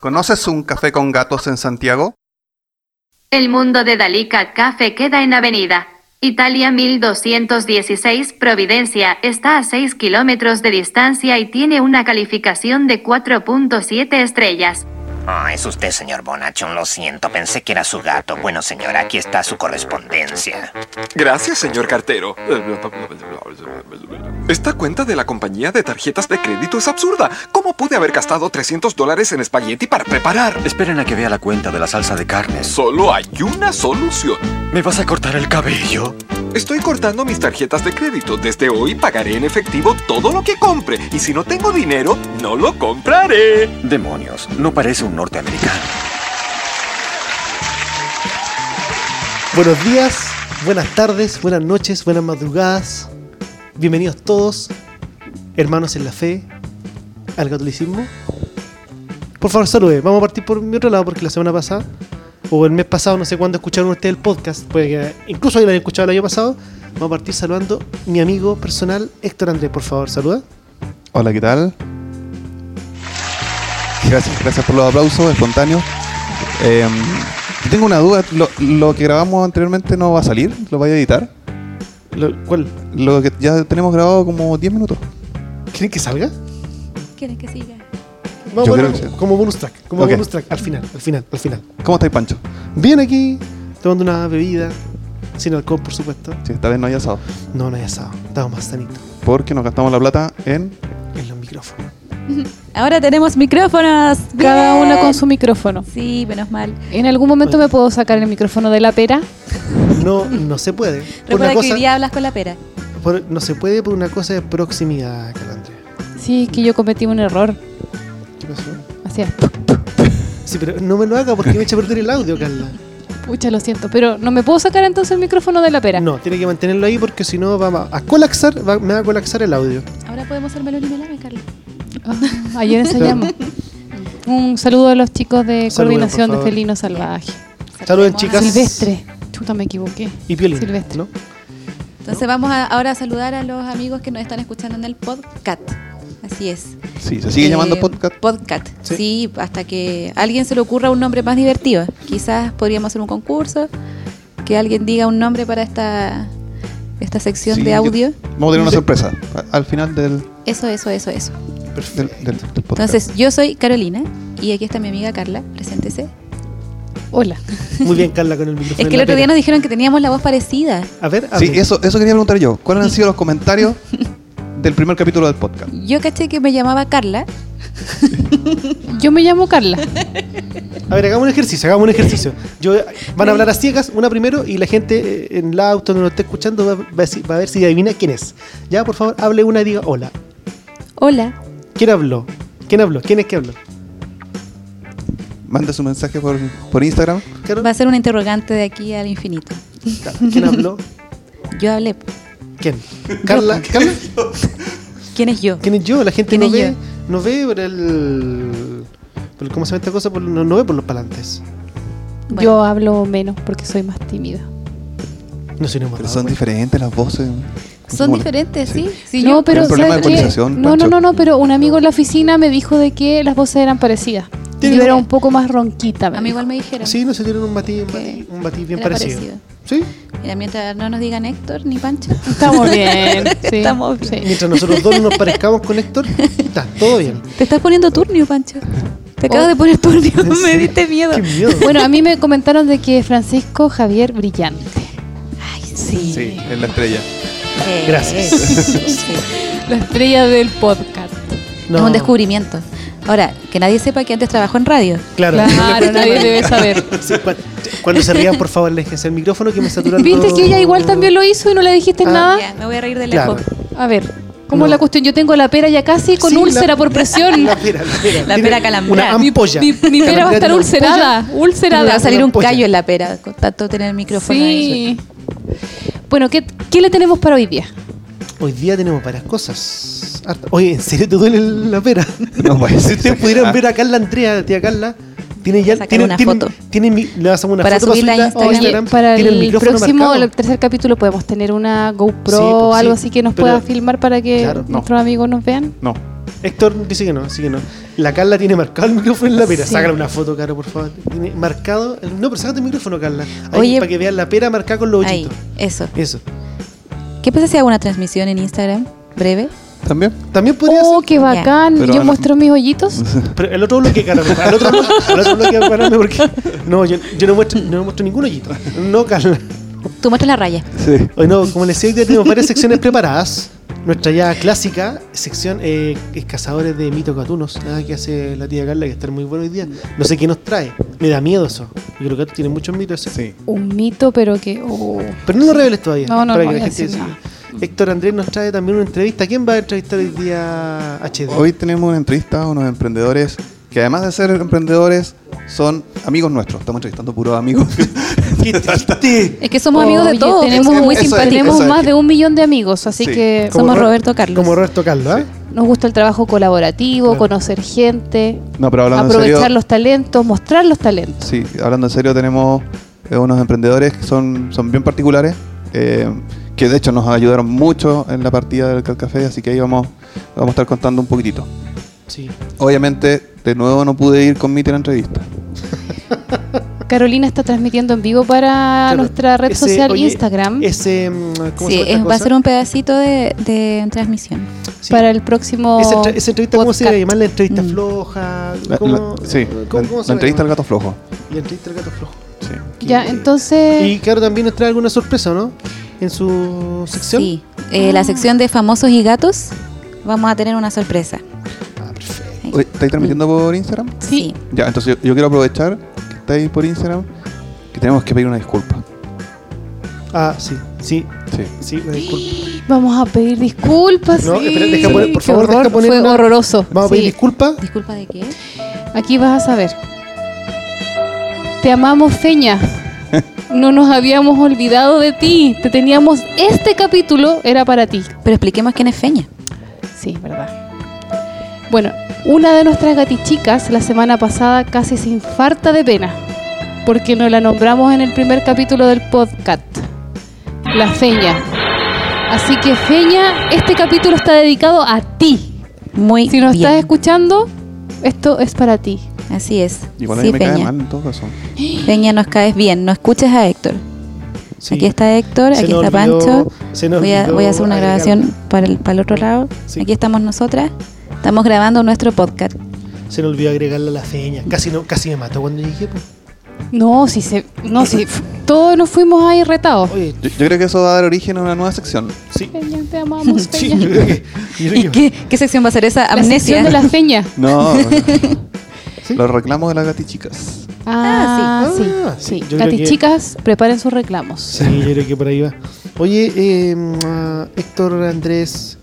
¿Conoces un café con gatos en Santiago? El mundo de Dalika Café queda en Avenida Italia 1216 Providencia está a 6 kilómetros de distancia y tiene una calificación de 4.7 estrellas. Ah, es usted, señor Bonachon. Lo siento, pensé que era su gato. Bueno, señora, aquí está su correspondencia. Gracias, señor cartero. Esta cuenta de la compañía de tarjetas de crédito es absurda. ¿Cómo pude haber gastado 300 dólares en espagueti para preparar? Esperen a que vea la cuenta de la salsa de carnes. Solo hay una solución. ¿Me vas a cortar el cabello? Estoy cortando mis tarjetas de crédito. Desde hoy pagaré en efectivo todo lo que compre. Y si no tengo dinero, no lo compraré. Demonios, no parece un norteamericano. Buenos días, buenas tardes, buenas noches, buenas madrugadas. Bienvenidos todos, hermanos en la fe, al catolicismo. Por favor, salude. Vamos a partir por mi otro lado porque la semana pasada, o el mes pasado, no sé cuándo escucharon ustedes el podcast, puede que incluso lo hayan escuchado el año pasado. Vamos a partir saludando a mi amigo personal, Héctor Andrés. Por favor, saluda. Hola, ¿qué tal? Gracias, gracias por los aplausos espontáneos. Eh, tengo una duda, lo, lo que grabamos anteriormente no va a salir, lo voy a editar. Lo- ¿Cuál? Lo que ya tenemos grabado como 10 minutos. ¿Quieren que salga? ¿Quieres que siga? Vamos Yo creo que sí. como bonus track, como Ok. bonus track, al final, al final, al final. ¿Cómo estáis, Pancho? Bien aquí, tomando una bebida, sin alcohol, por supuesto. Sí, esta vez no hay asado. No, no hay asado, estamos más sanitos Porque nos gastamos la plata en... en los micrófonos. Ahora tenemos micrófonos. Cada ¡Bien! una con su micrófono. Sí, menos mal. ¿En algún momento me puedo sacar el micrófono de la pera? No, no se puede. Por Recuerda una que cosa, hoy día hablas con la pera. por- no se puede por una cosa de proximidad, Calandria. Sí, que yo cometí un error. ¿Qué pasó? Así es. Sí, pero no me lo haga porque me echa a perder el audio, Carla. Pucha, lo siento. Pero ¿no me puedo sacar entonces el micrófono de la pera? No, tiene que mantenerlo ahí porque si no va a colapsar, va- me va a colapsar el audio. Ahora podemos hacer melón y melame, Carla. Ayer ensayamos. Un saludo a los chicos de Saluden, coordinación por de favor. Felino Salvaje. Saluden, Saludemos a- chicas. Silvestre. Chuta, me equivoqué. Y Piolín, Silvestre. ¿no? Entonces vamos a- ahora a saludar a los amigos que nos están escuchando en el podcast. Así es. Sí, se sigue Eh, llamando podcast. Podcast. Sí. Sí. hasta que a alguien se le ocurra un nombre más divertido. Quizás podríamos hacer un concurso, que alguien diga un nombre para esta, esta sección Sí, de audio. Vamos a tener una Sí. sorpresa a- al final del, Eso, eso, eso, eso. del, del- del podcast. Entonces, yo soy Carolina y aquí está mi amiga Carla. Preséntese. Hola. Muy bien, Carla, con el micrófono. Es que el otro día nos dijeron que teníamos la voz parecida. A ver, Sí, hable. eso, eso quería preguntar yo. ¿Cuáles han sido los comentarios del primer capítulo del podcast? Yo caché que me llamaba Carla. Yo me llamo Carla. A ver, hagamos un ejercicio, hagamos un ejercicio. Yo, van a hablar a ciegas, una primero, y la gente eh, en el auto donde nos esté escuchando va, va a decir- va a ver si adivina quién es. Ya, por favor, hable una y diga hola. Hola. ¿Quién habló? ¿Quién habló? ¿Quién es que habló? Manda su mensaje por, por Instagram. Carol? Va a ser un interrogante de aquí al infinito. ¿Quién habló? Yo hablé. ¿Quién? ¿Carla? ¿Carla? ¿Quién es yo? ¿Quién es yo? La gente ¿Quién no ve, yo? no ve por el, por el- ¿Cómo se llama esta cosa? Por- no, no ve por los palantes. Bueno, Yo hablo menos porque soy más tímida. No sé, no hemos Pero son diferentes las voces. Son diferentes, sí. Sí, no, yo- pero No, no, no, no, pero un amigo en la oficina me dijo de que las voces eran parecidas. Yo era un poco más ronquita. a mí dijo. igual me dijeron. Sí, no se tienen un matiz, un bien parecido. parecido. ¿Sí? Mira, mientras no nos digan Héctor ni Pancho. Estamos bien. sí, Estamos bien. sí. Mientras nosotros dos no nos parezcamos con Héctor, está todo bien. Te estás poniendo turnio, Pancho. Te acabas Oh. de poner turnio. ¿En me diste miedo. Qué miedo. Bueno, a mí me comentaron de que Francisco Javier brillante. Ay, sí. Sí, es la estrella. Eh, Gracias. sí. La estrella del podcast. No. Es un descubrimiento. Ahora, que nadie sepa que antes trabajó en radio. Claro. Claro, nadie debe saber. Sí, cu- cuando se rían, por favor, déjense el micrófono que me saturan ¿Viste todo. que ella igual también lo hizo y no le dijiste Ah. nada? Ya, me voy a reír de Claro. lejos. A ver, ¿cómo No. es la cuestión? Yo tengo la pera ya casi con Sí, la- úlcera por presión. La pera, la pera. La pera calambrada. Una ampolla. Mi, mi pera va a estar ulcerada, ulcerada. va a salir un callo en la pera con tanto tener el micrófono ahí. Sí. Bueno, ¿qué, ¿qué le tenemos para hoy día? Hoy día tenemos varias cosas. Oye, ¿en serio te duele la pera? No, pues, si ustedes pudieran ver a Carla Andrea, tía Carla, tiene ya. Sacar Tiene, una tiene- foto. tiene mi- le vas a una Para foto subirla a subirla Instagram. Oye, para tiene el, micrófono próximo, marcado. el tercer capítulo podemos tener una GoPro Sí, o pues, algo sí, así que nos pero- pueda filmar para que Claro, no. nuestros amigos nos vean. No. Héctor dice que no, así que no. La Carla tiene marcado el micrófono en la pera. Sí. Sácale una foto, Caro, por favor. Tiene marcado. el- No, pero sácate el micrófono, Carla. Ahí, Oye. para que vean la pera marcada con los Ahí, hoyitos. eso. Eso. ¿Qué pasa si hago una transmisión en Instagram? Breve. ¿También? También podría Oh, ser. qué bacán. Pero Yo muestro mis hoyitos. Pero el otro bloque, Carla. Al otro, bloque- otro porque. No, yo, yo no, muestro, no muestro ningún hoyito. No, Carla. Tú muestras la raya. Sí. Hoy no, como les decía, hoy día tenemos varias secciones preparadas. Nuestra ya clásica sección eh, es Cazadores de Mitos Gatunos. Nada que hace la tía Carla, que está muy bueno hoy día. No sé qué nos trae. Me da miedo eso. Yo creo que tú tienes muchos mitos. ¿sí? Sí. Un mito, pero que. oh. Pero no lo reveles todavía. No, no, para no que la voy a gente decir siga. nada. Héctor Andrés nos trae también una entrevista. ¿Quién va a entrevistar hoy día HD? Hoy tenemos una entrevista a unos emprendedores que además de ser emprendedores son amigos nuestros. Estamos entrevistando puros amigos. ¡Qué triste! Es que somos amigos de Oye, todos. tenemos- muy es. Tenemos más de un millón de amigos, así Sí. que Como Somos Ro- Roberto Carlos. Como Roberto Carlos, ¿ah? nos gusta el trabajo colaborativo, Claro. conocer gente, No, pero hablando en aprovechar serio. los talentos, mostrar los talentos. Sí, hablando en serio, tenemos eh, unos emprendedores que son, son bien particulares, eh, que de hecho nos ayudaron mucho en la partida del Café, así que ahí vamos, vamos a estar contando un poquitito. Sí. Obviamente, de nuevo no pude ir con Miti a la entrevista. Carolina está transmitiendo en vivo para Claro. nuestra red Ese- social oye, Instagram Ese. mm, ¿Cómo Sí, se llama es- va a ser un pedacito de, de transmisión. Sí. para el próximo. Esa, entre- esa entrevista, ¿cómo se podcast. va a llamar? La entrevista Mm. floja. ¿Cómo, la- sí, ¿cómo- la, cómo se la entrevista al llama? gato flojo. La entrevista al gato flojo. Sí. Ya, entonces. Y claro, también nos trae alguna sorpresa, ¿no? En su sección. Sí. Eh, La sección de famosos y gatos, vamos a tener una sorpresa. Ah, perfecto. ¿Estáis transmitiendo por Instagram? sí. Ya, entonces yo, yo quiero aprovechar que estáis por Instagram, que tenemos que pedir una disculpa. Ah, sí, sí, Sí. sí, una disculpa. Vamos a pedir disculpas. No, sí. espera, deja poner- por favor, deja poner Fue una- horroroso. Vamos a pedir disculpas. ¿Disculpa de qué? Aquí vas a saber. Te amamos, Feña. No nos habíamos olvidado de ti. Te teníamos. Este capítulo era para ti. Pero expliquemos quién es Feña. Sí, verdad. Bueno, una de nuestras gatichicas la semana pasada casi se infarta de pena. Porque nos la nombramos en el primer capítulo del podcast. La Feña. Así que, Feña, este capítulo está dedicado a ti. Muy Si nos bien. estás escuchando, esto es para ti. Así es. Igual a sí, mí me cae Feña. mal en todo caso. Feña, nos caes bien. No escuches a Héctor. Sí. Aquí está Héctor, Se aquí está olvidó- Pancho. se nos Voy a, voy a hacer una agregar- grabación para el, para el otro lado. Sí. Aquí estamos nosotras. Estamos grabando nuestro podcast. Se nos olvidó agregarle a la feña. Casi, no, casi me mató cuando llegué. pues. No, si se. No, si. Todos nos fuimos ahí retados. Oye, Yo, yo creo que eso va a dar origen a una nueva sección. sí. Feña, te amamos, Sí, yo creo que. yo creo ¿Y que- qué, qué sección va a ser esa? La Amnesia. sección de la Feña. No, los reclamos de las gatichicas. Ah, sí. Ah, sí. sí. Yo creo Gati que- chicas, preparen sus reclamos. Sí, yo creo que por ahí va. Oye, eh, ah, Héctor Andrés,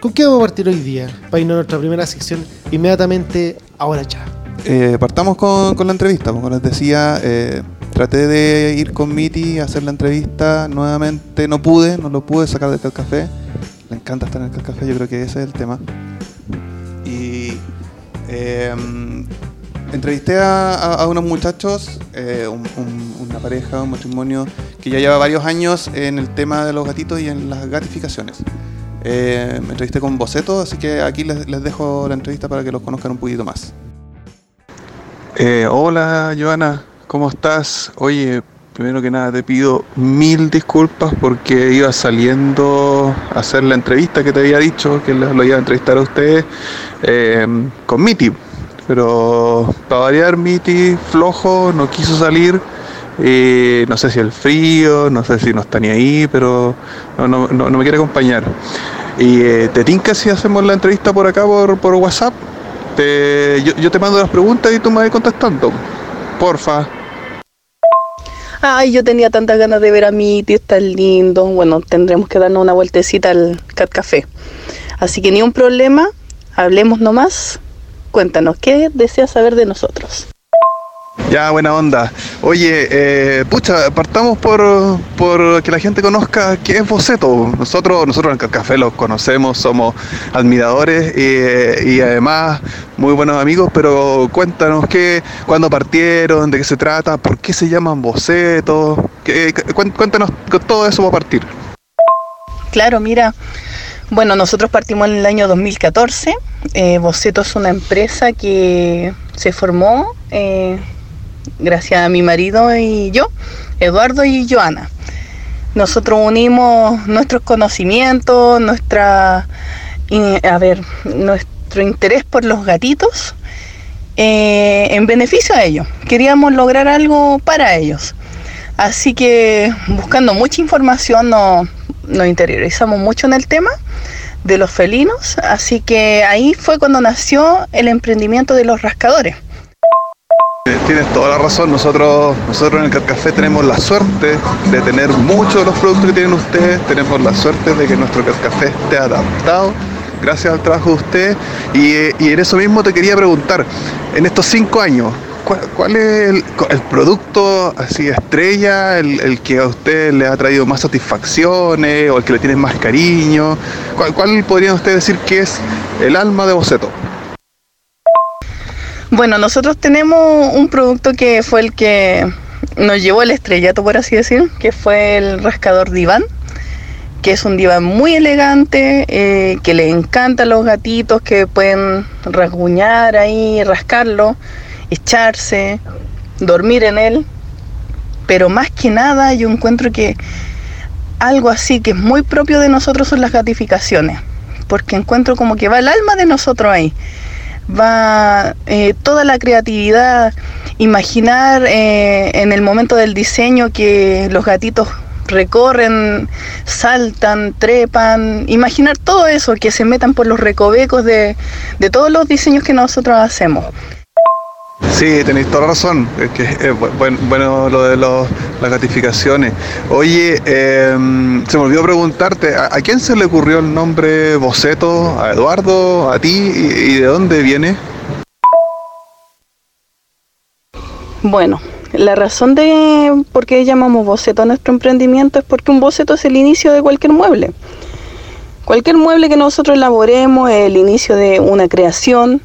¿con qué vamos a partir hoy día? Para irnos a nuestra primera sección inmediatamente, ahora ya. Eh, partamos con, con la entrevista. Como les decía, eh, traté de ir con Miti a hacer la entrevista. Nuevamente no pude, no lo pude sacar del café. Le encanta estar en el café, yo creo que ese es el tema. Y eh, entrevisté a, unos muchachos, eh, un- un- una pareja, un matrimonio que ya lleva varios años en el tema de los gatitos y en las gatificaciones. Eh, me entrevisté con Boceto, así que aquí les, dejo la entrevista para que los conozcan un poquito más. Eh, hola Joana, ¿cómo estás? Oye, primero que nada te pido mil disculpas porque iba saliendo a hacer la entrevista que te había dicho, que lo, lo iba a entrevistar a ustedes eh, con Miti. Pero para variar, Miti flojo, no quiso salir. eh, no sé si el frío, no sé si no está ni ahí, pero no, no- no- me quiere acompañar. Y eh, te tinca si hacemos la entrevista por acá por, por WhatsApp. Te- yo, yo te mando las preguntas y tú me vas contestando. Porfa. Ay, yo tenía tantas ganas de ver a mi tío tan lindo. Bueno, tendremos que darnos una vueltecita al Cat Café. Así que ni un problema, hablemos nomás. Cuéntanos, ¿qué deseas saber de nosotros? Ya, buena onda. Oye, eh, pucha, partamos por, por que la gente conozca qué es Boceto. Nosotros, nosotros en el Café los conocemos, somos admiradores y, y además muy buenos amigos, pero cuéntanos qué, cuándo partieron, de qué se trata, por qué se llaman Boceto. Qué- cu- cuéntanos todo eso va a partir. Claro, mira, Bueno, nosotros partimos en el año 2014. Eh, Boceto es una empresa que se formó eh, gracias a mi marido y yo, Eduardo y Joana. Nosotros unimos nuestros conocimientos, nuestra, a ver, nuestro interés por los gatitos eh, en beneficio a ellos. Queríamos lograr algo para ellos. Así que buscando mucha información nos interiorizamos mucho en el tema de los felinos, así que ahí fue cuando nació el emprendimiento de los rascadores. Eh, Tienes toda la razón, nosotros, nosotros en el Cat Café tenemos la suerte de tener muchos de los productos que tienen ustedes, tenemos la suerte de que nuestro Cat Café esté adaptado gracias al trabajo de ustedes. Y, eh, y en eso mismo te quería preguntar, en estos cinco años, ¿cuál, es el, producto así estrella, el, que a usted le ha traído más satisfacciones o el que le tiene más cariño? ¿Cuál, cuál podrían ustedes decir que es el alma de Boceto? Bueno, nosotros tenemos un producto que fue el que nos llevó al estrellato, por así decir, que fue el rascador diván, que es un diván muy elegante, eh, que le encanta a los gatitos que pueden rasguñar ahí, rascarlo, echarse, dormir en él. Pero más que nada yo encuentro que algo así que es muy propio de nosotros son las gratificaciones, porque encuentro como que va el alma de nosotros ahí va eh, toda la creatividad, imaginar eh, en el momento del diseño que los gatitos recorren, saltan, trepan, imaginar todo eso, que se metan por los recovecos de, de todos los diseños que nosotros hacemos. Sí, tenéis toda la razón. Es que es bu- buen- bueno lo de los- las gratificaciones. Oye, eh, se me olvidó preguntarte, ¿a, a quién se le ocurrió el nombre Boceto? ¿A Eduardo? ¿A ti? ¿Y, y de dónde viene? Bueno, la razón de por qué llamamos boceto a nuestro emprendimiento es porque un boceto es el inicio de cualquier mueble. Cualquier mueble que nosotros elaboremos es el inicio de una creación,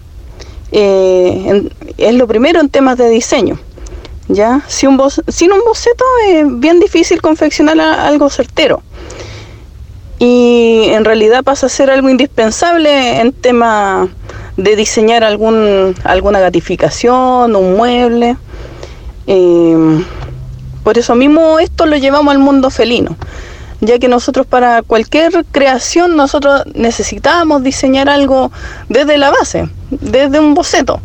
eh, es lo primero en temas de diseño. ¿ya? Un sin un boceto es bien difícil confeccionar algo certero. Y en realidad pasa a ser algo indispensable en tema de diseñar algún, alguna gratificación, un mueble. Eh, por eso mismo esto lo llevamos al mundo felino, ya que nosotros para cualquier creación nosotros necesitábamos diseñar algo desde la base, desde un boceto.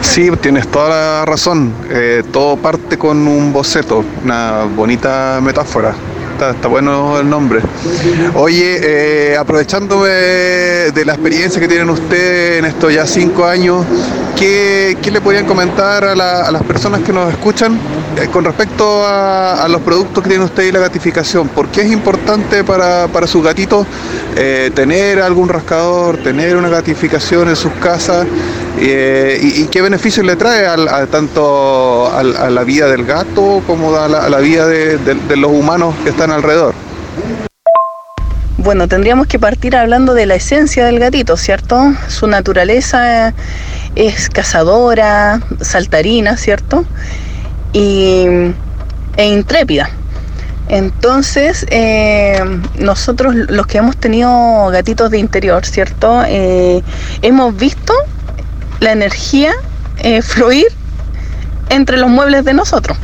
Sí, tienes toda la razón. Eh, todo parte con un boceto, una bonita metáfora. Está, bueno el nombre. Oye, eh, aprovechándome de la experiencia que tienen ustedes en estos ya cinco años, ¿qué, qué le podrían comentar a, la- a las personas que nos escuchan eh, con respecto a, los productos que tienen ustedes y la gratificación? ¿Por qué es importante para, para sus gatitos eh, tener algún rascador, tener una gratificación en sus casas? Eh, y, qué beneficios le trae tanto a la vida del gato como a la, vida de, los humanos que están alrededor. Bueno, tendríamos que partir hablando de la esencia del gatito, ¿cierto? Su naturaleza es cazadora, saltarina, ¿cierto? Y, e intrépida. Entonces, eh, nosotros los que hemos tenido gatitos de interior, ¿cierto? Eh, hemos visto la energía eh, fluir entre los muebles de nosotros,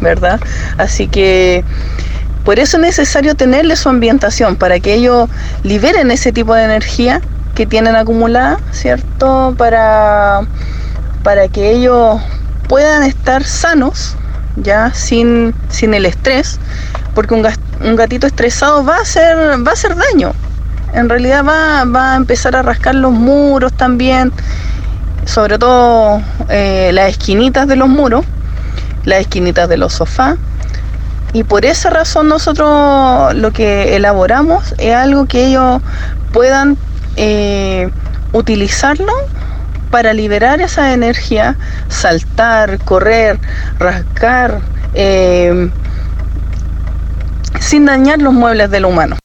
¿verdad? Así que por eso es necesario tenerle su ambientación para que ellos liberen ese tipo de energía que tienen acumulada, ¿cierto? Para, para que ellos puedan estar sanos, ya sin, sin el estrés, porque un, un gatito estresado va a hacer, va a hacer daño. En realidad va, va a empezar a rascar los muros también, sobre todo eh, las esquinitas de los muros, las esquinitas de los sofás. Y por esa razón nosotros lo que elaboramos es algo que ellos puedan eh, utilizarlo para liberar esa energía, saltar, correr, rascar, eh, sin dañar los muebles del humano.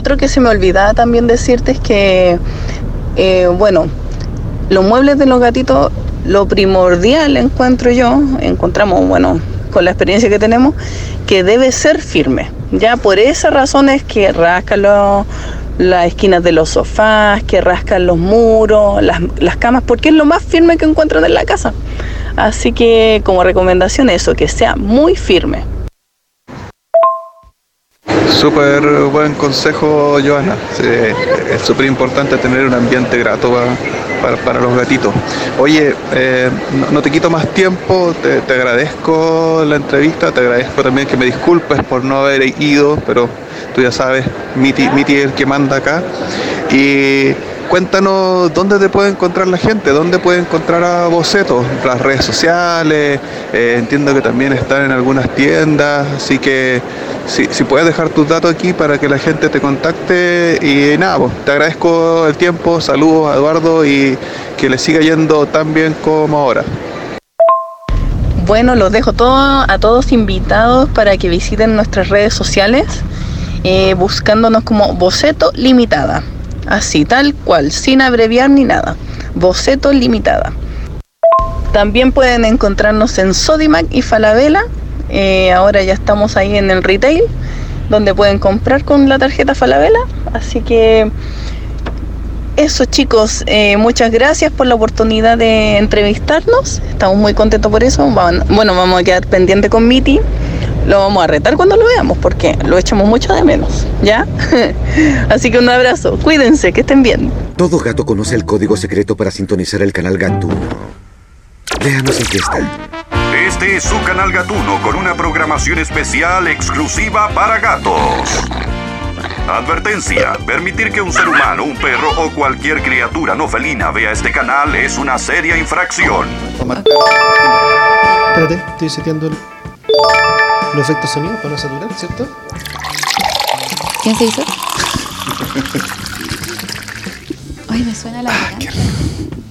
Otro que se me olvidaba también decirte es que, bueno, los muebles de los gatitos, lo primordial encuentro yo, encontramos, bueno, con la experiencia que tenemos, que debe ser firme, Ya por esa razón es que rascan las esquinas de los sofás, que rascan los muros, las, las camas, porque es lo más firme que encuentran en la casa. Así que como recomendación eso, que sea muy firme. Súper buen consejo, Joana. Es súper importante tener un ambiente grato pa- para, para los gatitos. Oye, eh, no, te quito más tiempo, te, agradezco la entrevista, te agradezco también que me disculpes por no haber ido, pero tú ya sabes, Miti es el que manda acá. Y cuéntanos dónde te puede encontrar la gente, dónde puede encontrar a Boceto, las redes sociales, eh, entiendo que también están en algunas tiendas, así que si, puedes dejar tus datos aquí para que la gente te contacte y nada, pues, te agradezco el tiempo, saludos a Eduardo y que le siga yendo tan bien como ahora. Bueno, los dejo todo- a todos invitados para que visiten nuestras redes sociales eh, buscándonos como Boceto Limitada. Así, tal cual, sin abreviar ni nada. Boceto Limitada. También pueden encontrarnos en Sodimac y Falabella. Eh, ahora ya estamos ahí en el retail, donde pueden comprar con la tarjeta Falabella. Así que eso chicos, eh, muchas gracias por la oportunidad de entrevistarnos. Estamos muy contentos por eso. Bueno, vamos a quedar pendiente con Miti. Lo vamos a retar cuando lo veamos porque lo echamos mucho de menos, ¿ya? Así que un abrazo, cuídense, que estén bien. Todo gato conoce el código secreto para sintonizar el canal Gatuno. Veamos en qué está. Este es su canal Gatuno con una programación especial exclusiva para gatos. Advertencia, permitir que un ser humano, un perro o cualquier criatura no felina vea este canal es una seria infracción. Espérate, estoy seteando el- los efectos sonidos para no saturar, ¿cierto? ¿Quién se hizo? Ay, me suena la garganta.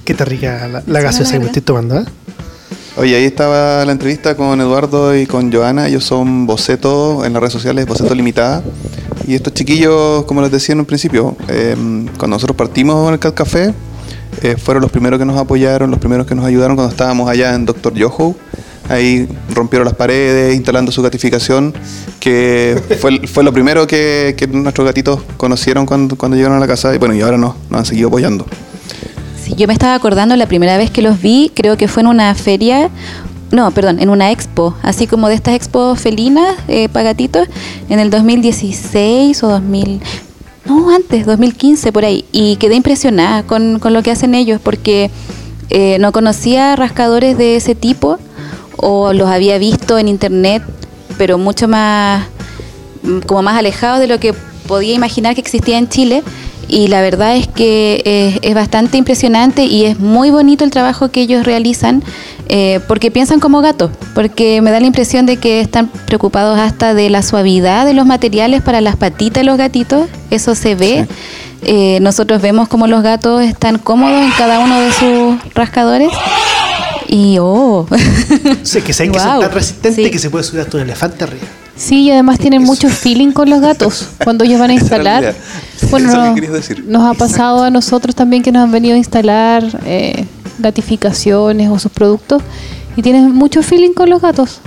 Qué rica la, gaseosa que me estoy tomando, ¿eh? Oye, ahí estaba la entrevista con Eduardo y con Joana. Ellos son Boceto en las redes sociales, Boceto Limitada. Y estos chiquillos, como les decía en un principio, eh, cuando nosotros partimos en el Cat Café, eh, fueron los primeros que nos apoyaron, los primeros que nos ayudaron cuando estábamos allá en Doctor Yoho. Ahí rompieron las paredes, instalando su gatificación, que fue, fue lo primero que, nuestros gatitos conocieron cuando, cuando llegaron a la casa. Y bueno, y ahora nos, nos han seguido apoyando. Sí, yo me estaba acordando la primera vez que los vi, creo que fue en una feria, no, perdón, en una expo, así como de estas expos felinas eh, para gatitos, en el 2016 o 2000, no, antes, 2015 por ahí, y quedé impresionada con, con lo que hacen ellos, porque eh, no conocía rascadores de ese tipo, o los había visto en internet, pero mucho más como más alejados de lo que podía imaginar que existía en Chile. Y la verdad es que eh, es bastante impresionante y es muy bonito el trabajo que ellos realizan eh, porque piensan como gatos, porque me da la impresión de que están preocupados hasta de la suavidad de los materiales para las patitas de los gatitos, eso se ve. Eh, nosotros vemos como los gatos están cómodos en cada uno de sus rascadores. Y oh, Sé que saben que son tan resistentes sí. que se puede subir hasta un elefante arriba. Sí, y además tienen mucho feeling con los gatos cuando ellos van a instalar. Bueno, Eso es lo que no- querías decir. nos ha pasado a nosotros también que nos han venido a instalar eh, gatificaciones o sus productos y tienen mucho feeling con los gatos.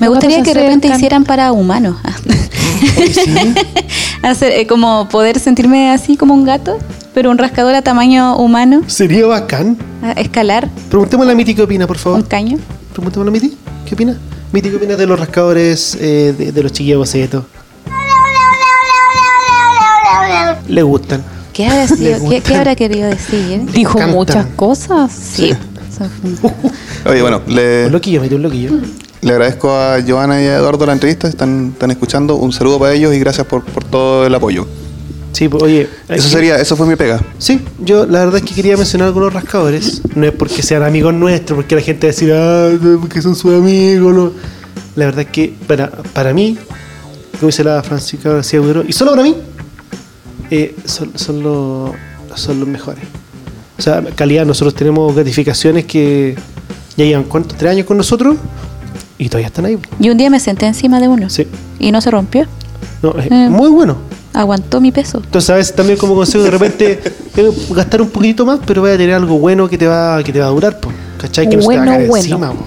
me Los gustaría gatos que se de repente hicieran para humanos. Hacer, eh, como poder sentirme así como un gato, pero un rascador a tamaño humano, Sería bacán. a escalar Preguntémosle a Miti qué opina, por un favor. caño. Preguntémosle a Miti. ¿Qué opina? Miti, ¿qué opina de los rascadores eh, de, de los chiquillos bocetos? Le gustan. ¿Qué habrá, sido- qué, gustan. qué habrá querido decir? Dijo encantan. muchas cosas. Sí. Oye, bueno, le, Un loquillo, Miti, un loquillo. Le agradezco a Joana y a Eduardo la entrevista, están, están escuchando. Un saludo para ellos y gracias por, por todo el apoyo. Sí, pues, oye. Eso aquí- sería, eso fue mi pega. Sí, yo la verdad es que quería mencionar algunos rascadores. No es porque sean amigos nuestros, porque la gente va a decir, ah, porque son sus amigos. no". La verdad es que para, para mí, como dice la Francisca García Agudero, y solo para mí, eh, son, son, los, son los mejores. O sea, calidad, nosotros tenemos gratificaciones que ya llevan cuántos, tres años con nosotros y todavía están ahí. Y un día me senté encima de uno Sí. y no se rompió. No, es Mm. muy bueno. Aguantó mi peso. Entonces a veces también como consejo de repente eh, gastar un poquitito más, pero vaya a tener algo bueno que te va, que te va a durar, po, ¿cachai? Que no se te va a Bueno, caer bueno. encima, po.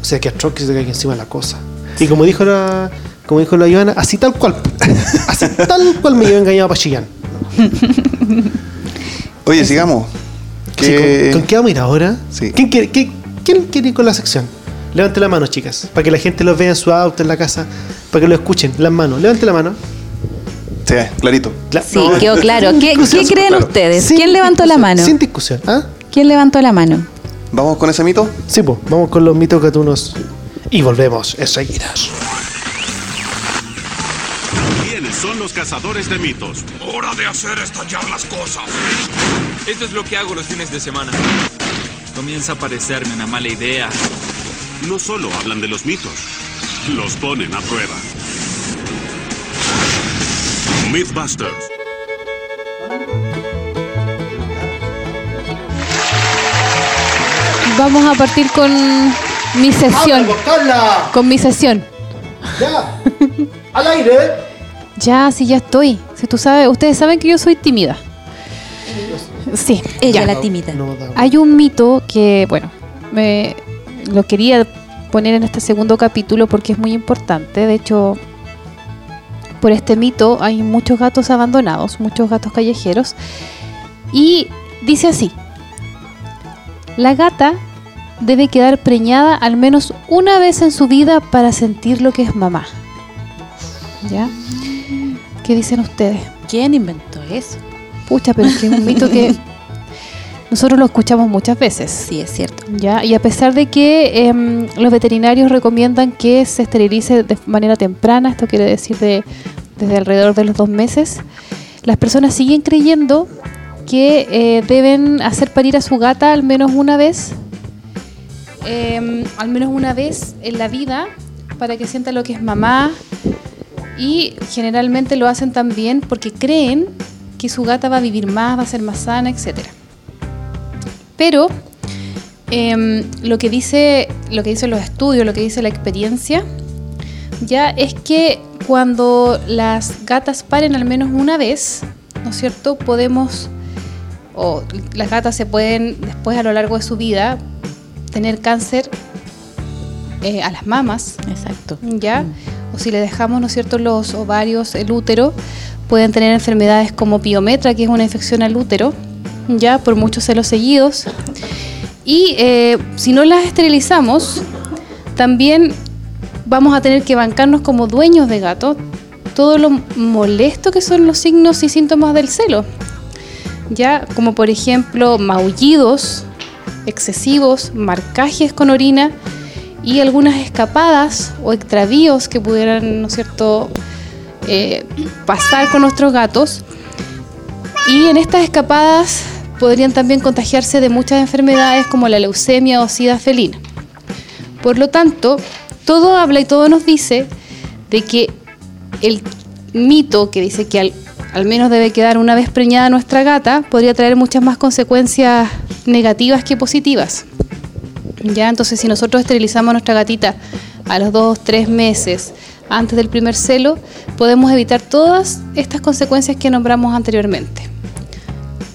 O sea, que a que se te caiga encima la cosa. Y como dijo la, como dijo la Ivana, así tal cual. así tal cual me llevo engañado para Chillán. Oye, sigamos. ¿con, con qué vamos a ir ahora? Sí. ¿Quién, quiere, qué- quién quiere ir con la sección? Levante la mano, chicas, para que la gente los vea en su auto, en la casa, para que lo escuchen. Las manos, levante la mano. Sí, clarito. Cla- Sí, quedó claro. ¿Qué, qué creen claro. ustedes? Sin ¿Quién levantó la mano? Sin discusión. ¿ah? ¿Quién levantó la mano? ¿Vamos con ese mito? Sí, pues, vamos con los mitos gatunos. Y volvemos enseguida. ¿Quiénes son los cazadores de mitos? Hora de hacer estallar las cosas. Esto es lo que hago los fines de semana. Comienza a parecerme una mala idea. No solo hablan de los mitos, los ponen a prueba. Mythbusters. Vamos a partir con mi sesión. Con mi sesión. ¡Ya! ¡Al aire! Ya, sí, ya estoy. Si tú sabes, ustedes saben que yo soy tímida. Sí, Ella, ya. la tímida. No, Hay un mito que, bueno, me lo quería poner en este segundo capítulo porque es muy importante. De hecho, por este mito hay muchos gatos abandonados, muchos gatos callejeros. Y dice así, la gata debe quedar preñada al menos una vez en su vida para sentir lo que es mamá. ¿Ya? ¿Qué dicen ustedes? ¿Quién inventó eso? Pucha, pero es que es un mito que nosotros lo escuchamos muchas veces. Sí, es cierto. ¿ya? Y a pesar de que em, los veterinarios recomiendan que se esterilice de manera temprana, esto quiere decir de, desde alrededor de los dos meses, las personas siguen creyendo que eh, deben hacer parir a su gata al menos una vez, em, al menos una vez en la vida, para que sienta lo que es mamá. Y generalmente lo hacen también porque creen que su gata va a vivir más, va a ser más sana, etcétera. Pero em, lo que dice, lo que dicen los estudios, lo que dice la experiencia, ya es que cuando las gatas paren al menos una vez, ¿no es cierto? Podemos, o las gatas se pueden después a lo largo de su vida tener cáncer eh, a las mamas, Exacto. ¿ya? O si le dejamos, ¿no es cierto?, los ovarios, el útero, pueden tener enfermedades como piometra, que es una infección al útero, ya por muchos celos seguidos. Y eh, si no las esterilizamos, también vamos a tener que bancarnos como dueños de gato todo lo molesto que son los signos y síntomas del celo. Ya, como por ejemplo maullidos excesivos, marcajes con orina y algunas escapadas o extravíos que pudieran, ¿no es cierto?, eh, pasar con nuestros gatos. Y en estas escapadas podrían también contagiarse de muchas enfermedades como la leucemia o sida felina. Por lo tanto, todo habla y todo nos dice de que el mito que dice que al, menos debe quedar una vez preñada nuestra gata podría traer muchas más consecuencias negativas que positivas. Ya, entonces si nosotros esterilizamos a nuestra gatita a los dos, tres meses antes del primer celo, podemos evitar todas estas consecuencias que nombramos anteriormente.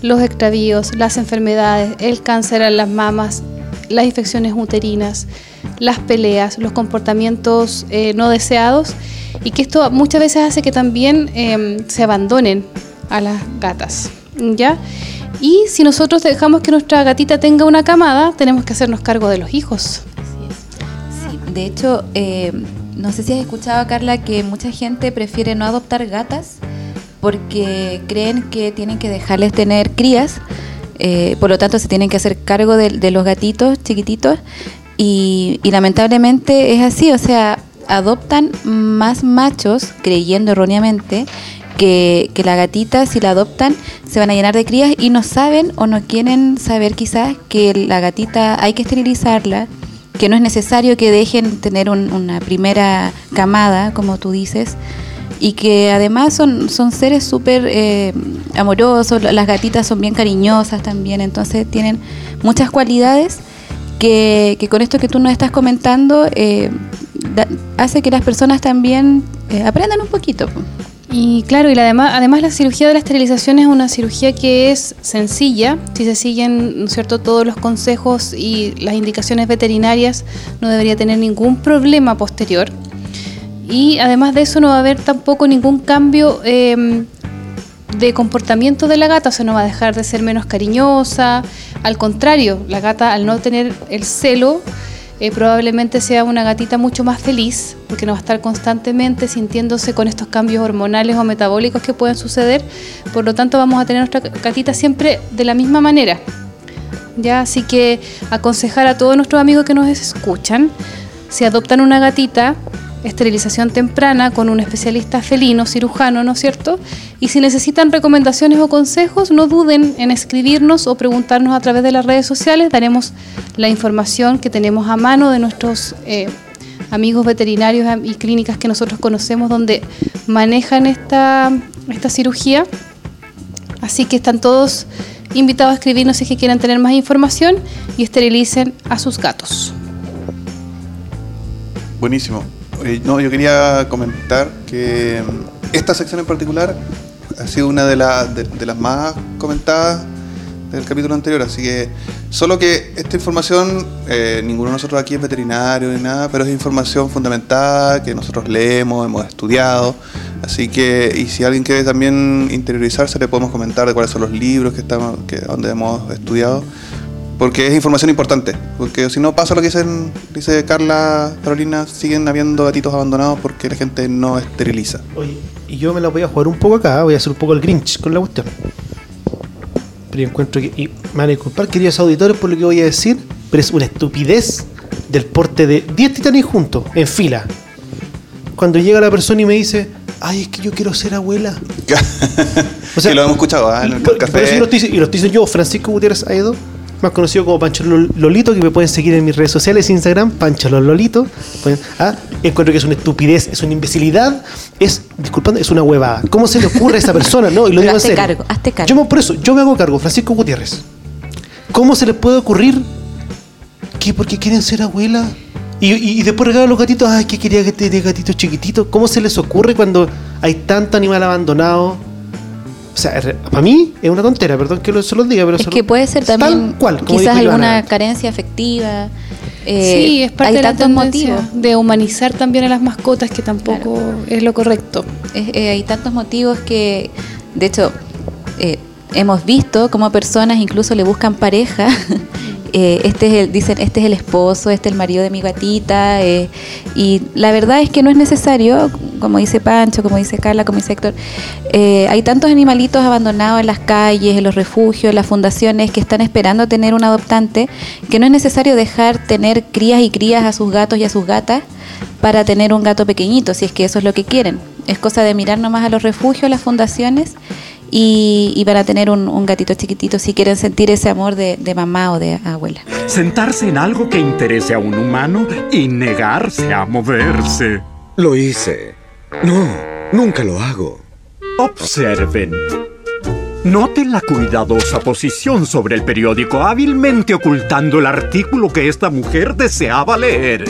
Los extravíos, las enfermedades, el cáncer en las mamas, las infecciones uterinas, las peleas, los comportamientos eh, no deseados y que esto muchas veces hace que también eh, se abandonen a las gatas. ¿ya? Y si nosotros dejamos que nuestra gatita tenga una camada, tenemos que hacernos cargo de los hijos. De hecho, eh, no sé si has escuchado, Carla, que mucha gente prefiere no adoptar gatas porque creen que tienen que dejarles tener crías, eh, por lo tanto se tienen que hacer cargo de, los gatitos chiquititos y, y lamentablemente es así, o sea, adoptan más machos creyendo erróneamente que, que la gatita, si la adoptan, se van a llenar de crías y no saben o no quieren saber quizás que la gatita hay que esterilizarla, que no es necesario que dejen tener un- una primera camada, como tú dices, y que además son, son seres súper eh, amorosos, la- las gatitas son bien cariñosas también, entonces tienen muchas cualidades que, con esto que tú nos estás comentando eh, hace que las personas también eh, aprendan un poquito. po. Y claro, y la además, además la cirugía de la esterilización es una cirugía que es sencilla, si se siguen ¿no es cierto? todos los consejos y las indicaciones veterinarias, no debería tener ningún problema posterior. Y además de eso no va a haber tampoco ningún cambio eh, de comportamiento de la gata, o sea, no va a dejar de ser menos cariñosa. Al contrario, la gata al no tener el celo, eh, probablemente sea una gatita mucho más feliz, porque no va a estar constantemente sintiéndose con estos cambios hormonales o metabólicos que pueden suceder. Por lo tanto, vamos a tener nuestra gatita siempre de la misma manera. Ya, así que aconsejar a todos nuestros amigos que nos escuchan, si adoptan una gatita, esterilización temprana con un especialista felino, cirujano, ¿no es cierto? Y si necesitan recomendaciones o consejos, no duden en escribirnos o preguntarnos a través de las redes sociales. Daremos la información que tenemos a mano de nuestros eh, amigos veterinarios y clínicas que nosotros conocemos donde manejan esta, esta cirugía. Así que están todos invitados a escribirnos si es que quieren tener más información y esterilicen a sus gatos. Buenísimo. Eh, no, yo quería comentar que mm, esta sección en particular ha sido una de, la- de- de las más comentadas del capítulo anterior, así que solo que esta información, eh, ninguno de nosotros aquí es veterinario ni nada, pero es información fundamentada que nosotros leemos, hemos estudiado, así que, y si alguien quiere también interiorizarse, le podemos comentar de cuáles son los libros que estamos, que, donde hemos estudiado, porque es información importante, porque si no pasa lo que dicen, dice Carla, Carolina, siguen habiendo gatitos abandonados porque la gente no esteriliza. Oye, y yo me la voy a jugar un poco acá, voy a hacer un poco el Grinch con la cuestión. Pero yo encuentro que, y me van a disculpar, queridos auditores, por lo que voy a decir, pero es una estupidez del porte de 10 titanes juntos, en fila. Cuando llega la persona y me dice, ay, es que yo quiero ser abuela. O sea, lo hemos escuchado ¿ah? en el café. lo estoy, y lo estoy diciendo yo, Francisco Gutiérrez Aedo, más conocido como Pancho Lol- Lolito, que me pueden seguir en mis redes sociales, Instagram, Pancho Lol Lolito. Pueden- ah, encuentro que es una estupidez, es una imbecilidad, es, disculpando, es una huevada. ¿Cómo se le ocurre a esa persona? No, y lo Pero digo en hazte serio. cargo, hazte cargo. Yo me, por eso, yo me hago cargo, Francisco Gutiérrez. ¿Cómo se les puede ocurrir que porque quieren ser abuela? Y, y- y después regalan los gatitos, ay, que quería que te dé gatitos chiquititos. ¿Cómo se les ocurre cuando hay tanto animal abandonado? O sea, para mí es una tontera, perdón que lo, se los diga, pero Es se que lo- puede ser tal también cual, como quizás alguna carencia afectiva. eh, sí, es parte hay de la tendencia motivos. de humanizar también a las mascotas que tampoco es lo correcto. Es- eh, hay tantos motivos que, de hecho, eh, hemos visto como personas incluso le buscan pareja. Eh, este es el, dicen, este es el esposo, este es el marido de mi gatita. eh, y la verdad es que no es necesario, como dice Pancho, como dice Carla, como dice Héctor. eh, hay tantos animalitos abandonados en las calles, en los refugios, en las fundaciones que están esperando tener un adoptante, que no es necesario dejar tener crías y crías a sus gatos y a sus gatas para tener un gato pequeñito, si es que eso es lo que quieren. Es cosa de mirar nomás a los refugios, a las fundaciones y, y para tener un, un gatito chiquitito si quieren sentir ese amor de, de mamá o de abuela. Sentarse en algo que interese a un humano y negarse a moverse. Lo hice. No, nunca lo hago. Observen. Noten la cuidadosa posición sobre el periódico, hábilmente ocultando el artículo que esta mujer deseaba leer.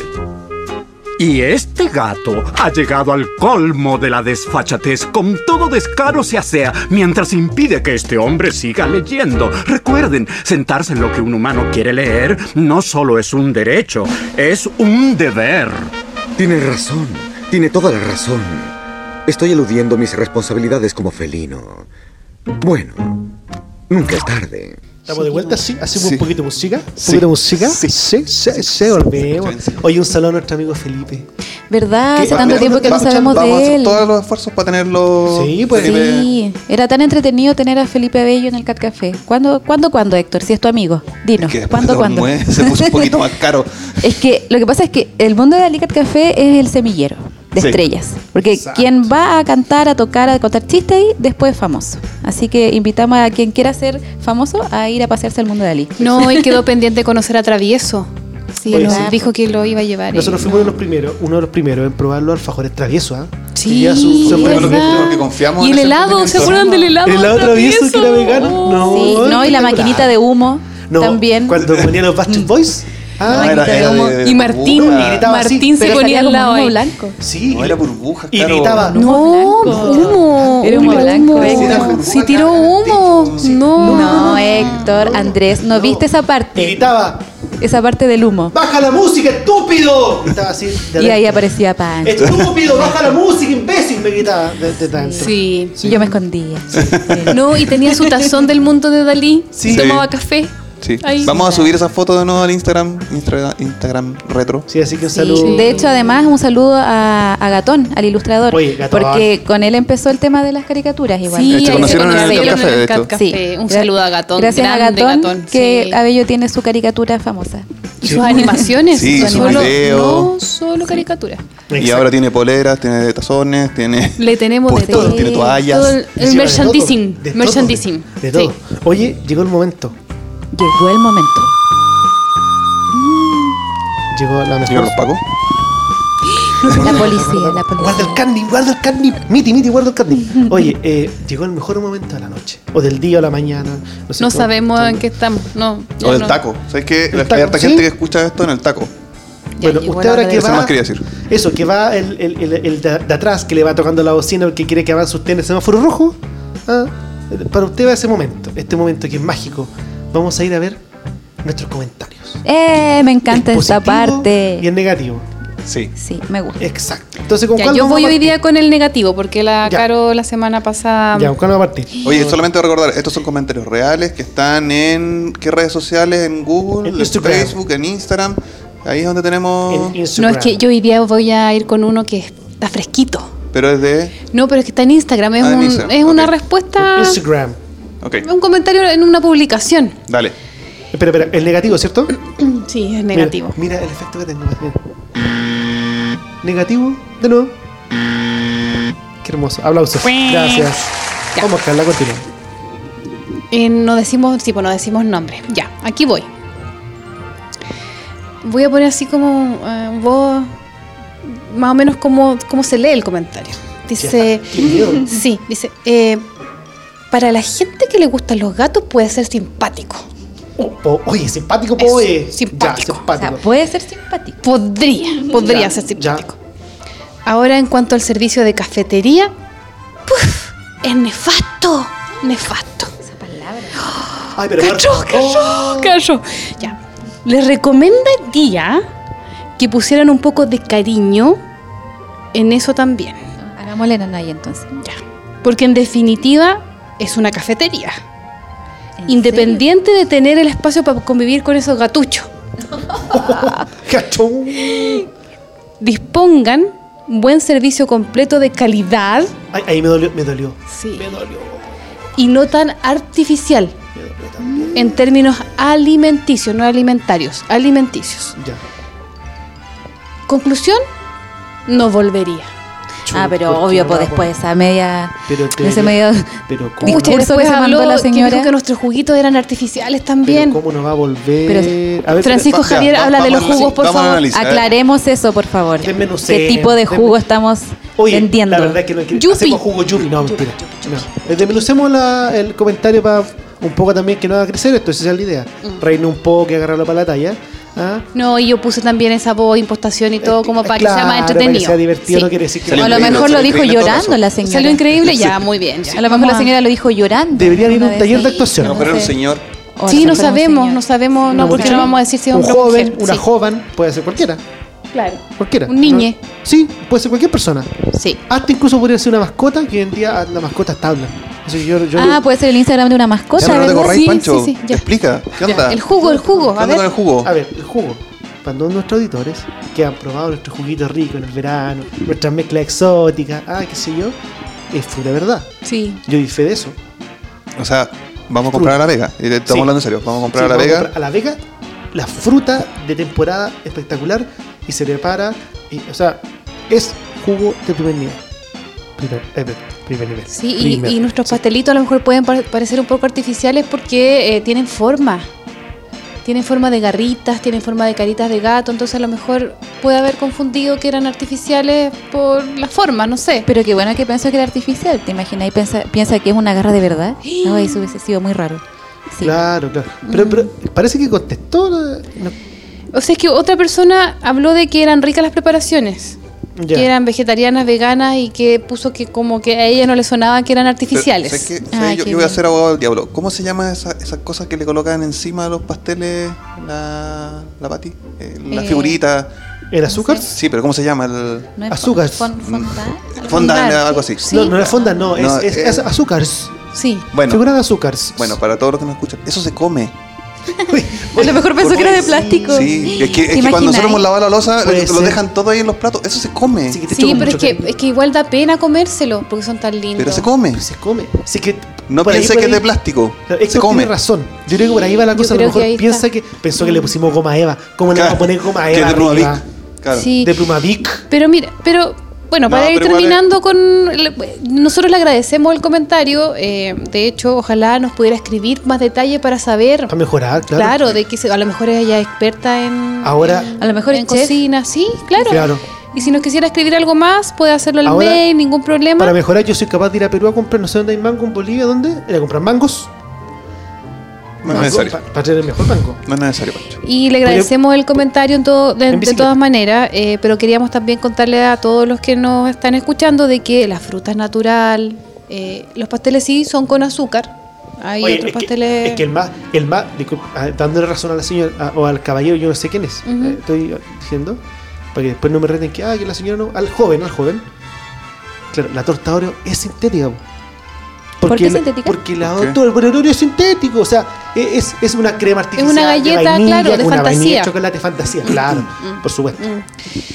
Y este gato ha llegado al colmo de la desfachatez. Con todo descaro se asea mientras impide que este hombre siga leyendo. Recuerden, sentarse en lo que un humano quiere leer no solo es un derecho, es un deber. Tiene razón. Tiene toda la razón. Estoy eludiendo mis responsabilidades como felino. Bueno, nunca es tarde. Estamos de vuelta, sí, hacemos Sí. un poquito de música. Un Sí. poquito de música. Sí, sí, sí, volvemos. Oye, un saludo a nuestro amigo Felipe. ¿Verdad? Hace tanto tiempo que no sabemos Vamos a de hacer él. todos los esfuerzos para tenerlo. Sí, pues. Sí, era tan entretenido tener a Felipe Bello en el Cat Café. ¿Cuándo, cuándo, cuándo, Héctor? Si es tu amigo, dinos. Que ¿Cuándo, cuándo? Se puso un poquito más caro. Es que lo que pasa es que el mundo de Alicat Café es el semillero de Sí. estrellas. Porque Exacto. quien va a cantar, a tocar, a contar chistes ahí, después es famoso. Así que invitamos a quien quiera ser famoso a ir a pasearse al mundo de Ali. No, y quedó pendiente de conocer a Travieso. Sí, Oye, lo- sí. dijo que lo iba a llevar. Nosotros fuimos no. uno de los primeros, uno de los primeros en probar los alfajores traviesos, ¿ah? Sí, Que su- su verdad. Porque confiamos Y el helado, ¿se acuerdan del helado? El helado travieso que era vegano. No, Sí, no, y la maquinita de humo No, también. Cuando ponían los Backstreet Boys. Ah, No, era- era de- de Y Martín, burbuja. Así, Martín se ponía al lado humo ahí. blanco. sí. No, era burbuja, Y claro. gritaba. No, humo. Era humo blanco. Si tiró humo. No. No, Héctor, Andrés, ¿no viste esa Y parte? gritaba. esa parte del humo. ¡Baja la música, estúpido! Gritaba así. de Y ahí aparecía Pancho. ¡Estúpido! ¡Baja la música, imbécil! Me gritaba de, de dentro. Sí. Y yo me escondía. No, y tenía su tazón del mundo de Dalí. Sí. Tomaba Sí. café. Sí. Ahí. Vamos a subir esa foto de nuevo al Instagram, Instra- Instagram retro. Sí, así que un Sí. saludo. De hecho, además, un saludo a, a Gatón, al ilustrador. Oye, Gatón. Porque con él empezó el tema de las caricaturas igual. Sí, Se se conocieron en el Café, de hecho. Café. Sí. Un saludo a Gatón. Gracias a grande Gatón, que sí. Abello tiene su caricatura famosa. Y sus animaciones. Sí, no su solo, video. no solo caricaturas. Y ahora tiene poleras, tiene tazones, tiene Le tenemos de todo. tiene toallas. Todo el, el merchandising. todo, de todo, merchandising. De todo. Sí. Oye, llegó el momento. Llegó el momento. Llegó la mejor. Los Paco. La policía, la Guarda policía. el candy, guarda el candy. Miti, miti, guarda el candy. Oye, eh, llegó el mejor momento de la noche. O del día o la mañana. No, sé No cómo. sabemos en qué estamos. No. O del no. taco. ¿Sabes qué? Taco, harta ¿sí? gente que escucha esto en el taco. Ya Bueno, usted la ahora hora que Eso va. más quería decir. Eso, que va el, el, el, de atrás, que le va tocando la bocina porque quiere que avance usted en el semáforo rojo. ah, para usted va ese momento, este momento que es mágico. Vamos a ir a ver nuestros comentarios. Eh, me encanta El esta parte. Y el negativo. Sí. Sí, me gusta. Exacto. Entonces, ¿con Ya, cuál yo voy a hoy día con el negativo porque la Ya. Caro la semana pasada. Ya, ¿con a partir? Oye, solamente recordar, estos son comentarios reales que están en qué redes sociales, en Google, En Instagram. Facebook, en Instagram. Ahí es donde tenemos. En No, es que yo hoy día voy a ir con uno que está fresquito. Pero es de. No, pero es que está en Instagram. Es, Ah, en un- Instagram, es una respuesta. Instagram. Un comentario en una publicación. dale. Espera, espera, el negativo, ¿cierto? Sí, es negativo. Mira, mira el efecto que tengo. mira. Negativo, de nuevo. Qué hermoso. Aplausos. Gracias. Ya. Vamos, Carla, continúa. Eh, no decimos, tipo, no decimos nombre. Ya, aquí voy. Voy a poner así como eh, vos, más o menos como, como se lee el comentario. Dice, miedo. sí, dice, eh, para la gente que le gustan los gatos puede ser simpático. Oh, oh, oye, simpático, Eso, oye. simpático. Ya, O sea, simpático. puede ser simpático. Podría, podría Ya, ser ya. simpático. Ahora, en cuanto al servicio de cafetería, ¡puf! es nefasto, nefasto. Esa palabra. Ay, pero Cacho, Marta- cacho, cacho. Ya. Les recomendaría que pusieran un poco de cariño en eso también. Hagámosle nana ahí entonces. Ya. Porque en definitiva es una cafetería. ¿En Independiente de tener el espacio para convivir con esos gatuchos. Dispongan un buen servicio completo de calidad Ay, ahí me dolió, me dolió. Sí. Me dolió. y no tan artificial Me dolió también. en términos alimenticios, no alimentarios, alimenticios. Ya. Conclusión, no volvería. Ah, pero ¿por qué obvio, pues va, después, a media. Pero te- ese medio. Pero ¿cómo, después que habló la que señora. dijo que nuestros juguitos eran artificiales pero también. ¿cómo no va a volver? Pero- a ver, Francisco Ya, Javier va- habla de vamos los a jugos, por a favor. analizar. Aclaremos eso, por favor. ¿Qué tipo de jugo estamos Oye, vendiendo? la verdad es que no Yupi. hacemos jugo yupi, no, mentira. No. Eh, Desmenucemos la- el comentario para un poco también que no haga crecer esto, esa es la idea. Mm. Reina un poco y agarrarlo para la talla. ¿Ah? No, y yo puse también esa voz, impostación y todo como para que sea más Claro, Para que entretenido. sea divertido, Sí. no quiere decir que Salió O a lo mejor lo dijo llorando la señora. Salió increíble, ya, muy bien. ya. A lo mejor la señora lo dijo llorando. Debería haber un taller de actuación. No, pero era un señor. Sí, no sabemos, no sabemos, no, porque no vamos a decir si es un joven, una joven, puede ser cualquiera. Claro. Cualquiera. Un niñe. ¿no? Sí, puede ser cualquier persona. Sí. Hasta incluso podría ser una mascota, que hoy en día la mascota está habla. Así que yo, yo Ah, puede ser el Instagram de una mascota, Ya, pero no te Sí, Pancho. sí, sí, ya. Explica. ¿Qué Ya, onda? El jugo, el jugo. ¿Qué A onda con ver. el jugo? A ver, el jugo. Para todos nuestros auditores que han probado nuestro juguito rico en el verano, nuestras mezclas exóticas, ah, qué sé yo, es fruta de verdad. Sí. Yo di fe de eso. O sea, vamos a comprar a la Vega. Estamos Sí. hablando en serio. Vamos a comprar Sí, a la vamos Vega. comprar A la Vega, la fruta de temporada espectacular y se prepara, y, o sea, es jugo de primer nivel. Primer, eh, primer nivel. Sí, y, Primer. y nuestros pastelitos a lo mejor pueden pa- parecer un poco artificiales porque eh, tienen forma. Tienen forma de garritas, tienen forma de caritas de gato, entonces a lo mejor puede haber confundido que eran artificiales por la forma, no sé. Pero qué bueno que pensó que era artificial. ¿Te imaginas? Y piensa, piensa que es una garra de verdad. No, eso hubiese sido muy raro. Sí. Claro, claro. Pero, pero parece que contestó. la- no. O sea, es que otra persona habló de que eran ricas las preparaciones. Ya. que eran vegetarianas, veganas y que puso que como que a ella no le sonaba que eran artificiales. ¿Sabes qué? Ay, ¿Sabes? yo, qué yo voy a ser abogado del diablo. ¿Cómo se llama esa- esas cosas que le colocan encima de los pasteles la, la pati? Eh, la Eh, figurita. ¿El azúcar? Sí, pero ¿cómo se llama? El... ¿No es Azúcar. fon- fondant? Fondant, algo así. No, no es fonda, no, es, No, es, eh, es azúcar. Sí. Bueno. Figura de azúcar. Bueno, para todos los que nos escuchan, eso se come. A lo mejor pensó que era de plástico. Sí, es que, es ¿Te que cuando nosotros hemos lavado la losa, Puede lo ser. dejan todo ahí en los platos. Eso se come. Sí, Sí, pero es que, es que igual da pena comérselo porque son tan lindos. Pero se come. Se come. Así que No ahí, por que es de plástico. Claro, Se come. tiene razón. Yo creo que por ahí va la cosa. A lo que mejor piensa está. que pensó que le pusimos goma a Eva. ¿Cómo le vamos a poner goma a Que Eva? de Plumavic. Claro. Sí. De Plumavic. Pero mira, pero bueno, No, para ir terminando con... Nosotros le agradecemos el comentario. eh, de hecho, ojalá nos pudiera escribir más detalle para saber, Para mejorar, claro. claro, de que se- a lo mejor ella es experta en, Ahora- en- A lo mejor en cocina. Sí, claro. Claro. Y si nos quisiera escribir algo más, puede hacerlo al Ahora, mail, ningún problema. Para mejorar, yo soy capaz de ir a Perú a comprar, no sé dónde hay mango en Bolivia, ¿dónde? Ir a comprar mangos. No es necesario. pa- Para tener el mejor mango. No es necesario, Pancho. Y le agradecemos el comentario en todo, de, En de bicicleta. todas maneras, eh, pero queríamos también contarle a todos los que nos están escuchando de que la fruta es natural, eh, los pasteles sí son con azúcar, hay Oye, otros es que- pasteles... Es que el más, el más, disculpa, ah, dándole razón a la señora a- o al caballero, yo no sé quién es. Eh, estoy diciendo, para que después no me reten que, ah, que la señora no, al joven, al joven. Claro, la torta Oreo es sintética. ¿Por qué la- sintética? Porque la ¿Por qué? torta el Oreo es sintético, o sea, es, es una crema artificial. una de galleta, vainilla, claro, de una fantasía. de chocolate fantasía, claro, por supuesto. Mm.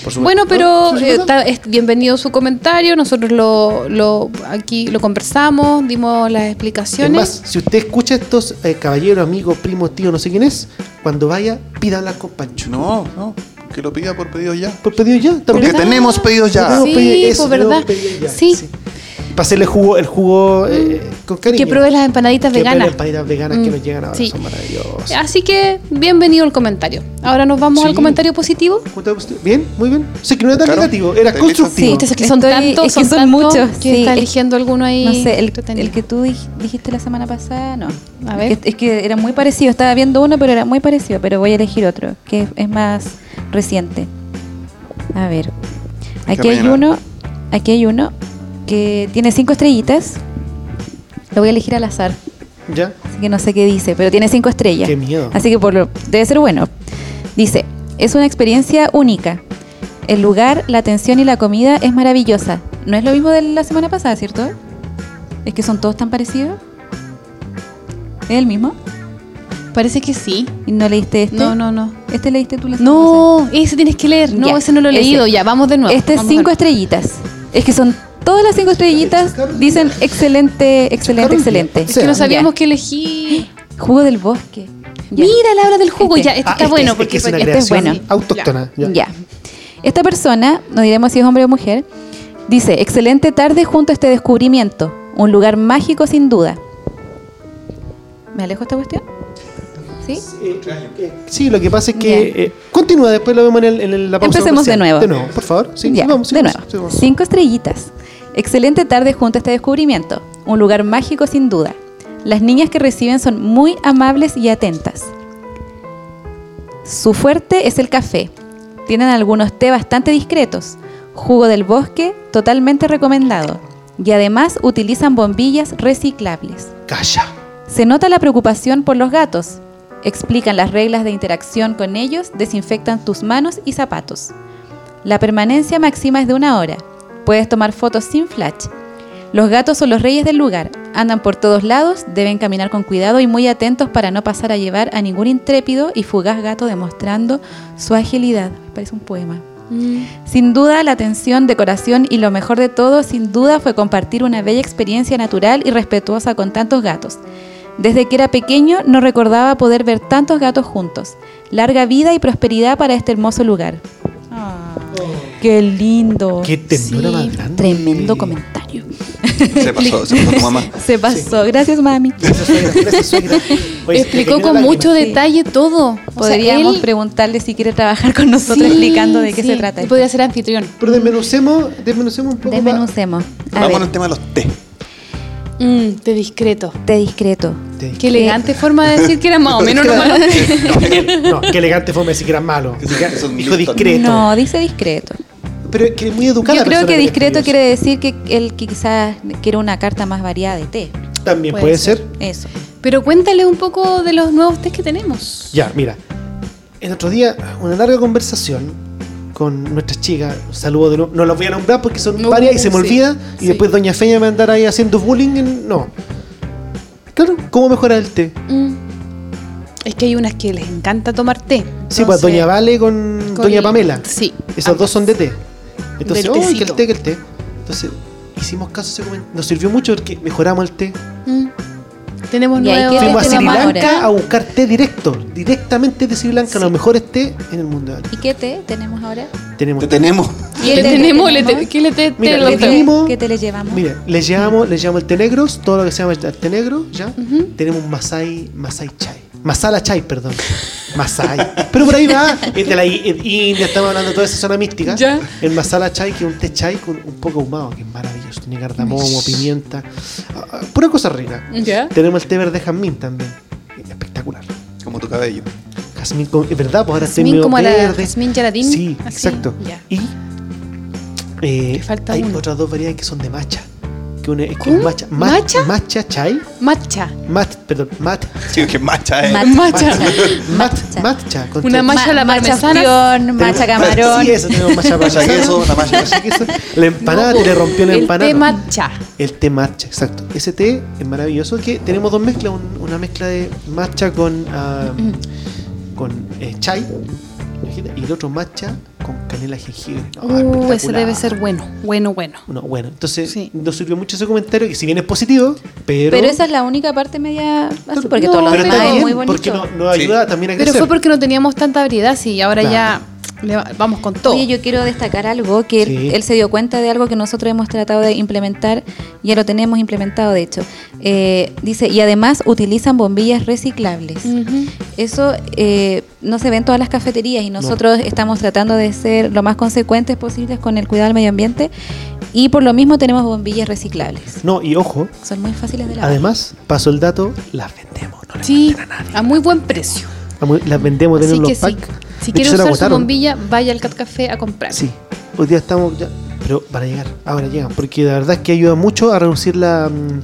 por supuesto. Bueno, ¿No? pero ¿Sí, eh, sí, está- es bienvenido su comentario, nosotros lo, lo aquí lo conversamos, dimos las Es explicaciones. más, si usted escucha estos eh, caballeros, amigos, primos, tíos, no sé quién es, cuando vaya, pida hablar con Pancho. No, no. Que lo pida por pedido ya. Por pedido ya, Porque también. tenemos pedidos ya. Sí, pues, tenemos ¿verdad? pedido ya, Sí. Para hacerle jugo, el jugo eh, con cariño. que pruebe las empanaditas Que veganas. las empanadas veganas que Mm, nos llegan ahora, sí. son maravillosas. Así que bienvenido el comentario. Ahora nos vamos Sí. al comentario positivo. Bien, muy bien. Sé que no era tan Claro. negativo, era ¿Está constructivo. Sí, es que son Estoy- tantos, es que son, son tantos muchos, que sí, está es- eligiendo alguno ahí. No sé, el, que tú dij- dijiste la semana pasada, no. A Es ver. que- Es que era muy parecido. Estaba viendo uno, pero era muy parecido. Pero voy a elegir otro, que es más reciente. A ver. Aquí hay uno. Aquí hay uno que tiene cinco estrellitas. Lo voy a elegir al azar. ¿Ya? Así que no sé qué dice, pero tiene cinco estrellas. Qué miedo. Así que por lo, debe ser bueno. Dice, es una experiencia única. El lugar, la atención y la comida es maravillosa. No es lo mismo de la semana pasada, ¿cierto? Es que son todos tan parecidos. ¿Es el mismo? Parece que sí. ¿Y no leíste este? No, no, no. ¿Este leíste tú la semana pasada? No, ese tienes que leer. No, Ya, ese no lo he ese. leído. Ya, vamos de nuevo. Este es cinco estrellitas. Es que son todas las cinco estrellitas. Dicen excelente, excelente, excelente. Es que no sabíamos que elegí. Jugo del bosque. Ya. Mira la hora del jugo. Este. Ya, este Ah, está este bueno. es- porque es que es una este es creación bueno. autóctona. Ya. Ya. Esta persona, no diremos si es hombre o mujer, dice, excelente tarde junto a este descubrimiento. Un lugar mágico sin duda. ¿Me alejo esta cuestión? ¿Sí? Sí, lo que pasa es que. Eh, continúa, después lo vemos en, el- en la pausa. Empecemos de nuevo. De nuevo, por favor. Sí, Ya, sigamos, de nuevo. sigamos. Cinco estrellitas. Excelente tarde junto a este descubrimiento. Un lugar mágico sin duda. Las niñas que reciben son muy amables y atentas. Su fuerte es el café. Tienen algunos té bastante discretos. Jugo del bosque, totalmente recomendado. Y además utilizan bombillas reciclables. Calla. Se nota la preocupación por los gatos. Explican las reglas de interacción con ellos, desinfectan tus manos y zapatos. La permanencia máxima es de una hora. Puedes tomar fotos sin flash. Los gatos son los reyes del lugar. Andan por todos lados, deben caminar con cuidado y muy atentos para no pasar a llevar a ningún intrépido y fugaz gato demostrando su agilidad. Parece un poema. Mm. Sin duda, la atención, decoración y lo mejor de todo, sin duda, fue compartir una bella experiencia natural y respetuosa con tantos gatos. Desde que era pequeño no recordaba poder ver tantos gatos juntos. Larga vida y prosperidad para este hermoso lugar. ¡Qué lindo! Qué ternura Sí. más grande. Tremendo comentario. Se pasó, se pasó tu mamá. Se pasó. Gracias, mami. Gracias, suegra, gracias, suegra. Oye, Explicó con mucho detalle todo. O sea, Podríamos él- preguntarle si quiere trabajar con nosotros Sí, explicando de qué sí, se trata. él Podría ser anfitrión. Pero desmenucemos, desmenucemos un poco. Desmenucemos. Vamos al tema de los té. Mm, de discreto. té discreto. Te- Qué elegante forma de decir que era más o menos lo malo. No, qué elegante forma de decir que era malo. Milton. discreto. No, dice discreto. pero es que es muy educada. Yo creo que discreto quiere decir que él quizás quiere una carta más variada de té. También puede, ser. Eso. Pero cuéntale un poco de los nuevos test que tenemos. Ya, mira. El otro día, una larga conversación con nuestras chicas. Saludos de nuevo. No las voy a nombrar porque son No, varias y se me sí, olvida. Y después Doña Feña me andará ahí haciendo bullying. en- No. Claro, ¿cómo mejorar el té? Mm. Es que hay unas que les encanta tomar té. Sí, pues Entonces, Doña Vale con, con- Doña Pamela. Sí. Esas dos son de té. Entonces, oh, que el té, que el té. Entonces, hicimos caso. Nos sirvió mucho porque mejoramos el té. Mm. Tenemos nuevos Fuimos a Sri tenemos Lanka ahora? a buscar té directo. Directamente de Sri Lanka, los mejores té en el mundo. ¿Y qué té tenemos ahora? Tenemos Te tenemos. ¿Qué le tenemos? Le te- ¿Qué le te- Mira, te- le pedimos- ¿Qué té le llevamos? Mira, le llevamos, le llevamos el té negros, todo lo que se llama el té negro, ¿ya? Tenemos un Masai, Masai Chai. Masala Chai, perdón. Masai. Pero por ahí va, es de la India, estamos hablando de toda esa zona mística. Ya. El Masala Chai, que es un té chai con un poco ahumado, que es maravilloso. Tiene cardamomo, pimienta, ah, ah, pura cosa rica. ¿Ya? Tenemos el té verde jazmín también. Espectacular. Como tu cabello. Jazmín, con- es verdad, pues ahora estoy Jazmín medio como la verde. Jazmín Yaradín. Sí, así, exacto. ya. Y eh, falta hay uno. otras dos variedades que son de matcha. Que una es que es matcha. ma- ¿Matcha? Matcha chai. Matcha. Mat, perdón, mat. Sí, que macha, eh. Mat- Matcha. Mat, matcha. con Una matcha a la parmesana. macha camarón. Sí, eso tenemos matcha Macha parmesana, queso, una macha macha queso. La empanada, te le rompió la El empanada. té matcha. El té matcha, exacto. Ese té es maravilloso que tenemos dos mezclas, un- una mezcla de matcha con ah, con eh, chai imagínate, y el otro matcha con canela jengibre. No, Uh, ese debe ser bueno. Bueno, bueno. No, bueno, entonces nos sirvió mucho ese comentario que si bien es positivo, pero Pero esa es la única parte media así, porque todo lo demás es muy bonito. porque no- nos ayuda también a Pero fue porque no teníamos tanta variedad, sí, y ahora Claro. ya le va- vamos con todo. Oye, yo quiero destacar algo, que él, Sí. él se dio cuenta de algo que nosotros hemos tratado de implementar, ya lo tenemos implementado de hecho. Eh, dice, y además utilizan bombillas reciclables. Ujú. Eso eh, no se ve en todas las cafeterías y nosotros estamos tratando de ser lo más consecuentes posibles con el cuidado del medio ambiente y por lo mismo tenemos bombillas reciclables. No, y ojo, Son muy fáciles de lavar. además, paso el dato, las vendemos, no le Sí, a muy buen precio. Las vendemos, tenemos los sí, packs. Si quiere usar su bombilla, vaya al Cat Café a comprar. Sí, hoy día estamos ya, pero para llegar, ahora llegan, porque la verdad es que ayuda mucho a reducir la mm,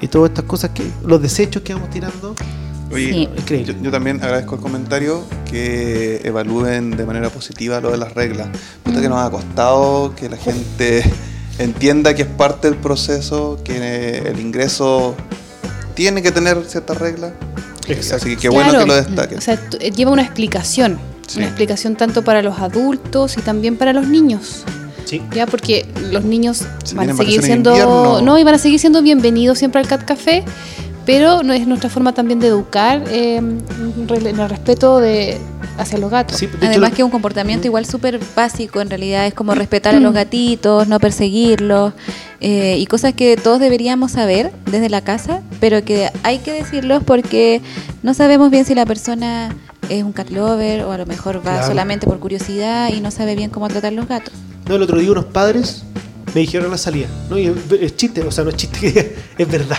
y todas estas cosas que los desechos que vamos tirando. Oye, Increíble. yo, yo también agradezco el comentario que evalúen de manera positiva lo de las reglas. Puta que nos ha costado que la gente entienda que es parte del proceso, que el ingreso tiene que tener ciertas reglas. Así que qué bueno Claro, que lo destaquen. O sea, eh, lleva una explicación. Una explicación tanto para los adultos y también para los niños. Sí. Ya, porque los niños Se van a seguir siendo. invierno. No, y van a seguir siendo bienvenidos siempre al Cat Café. Pero no es nuestra forma también de educar eh, en el respeto de hacia los gatos. Además que es un comportamiento igual súper básico, en realidad es como respetar a los gatitos, no perseguirlos eh, y cosas que todos deberíamos saber desde la casa, pero que hay que decirlos porque no sabemos bien si la persona es un cat lover o a lo mejor va Claro. solamente por curiosidad y no sabe bien cómo tratar los gatos. No, el otro día unos padres me dijeron a la salida, no, y es, es chiste, o sea, no es chiste, que es verdad.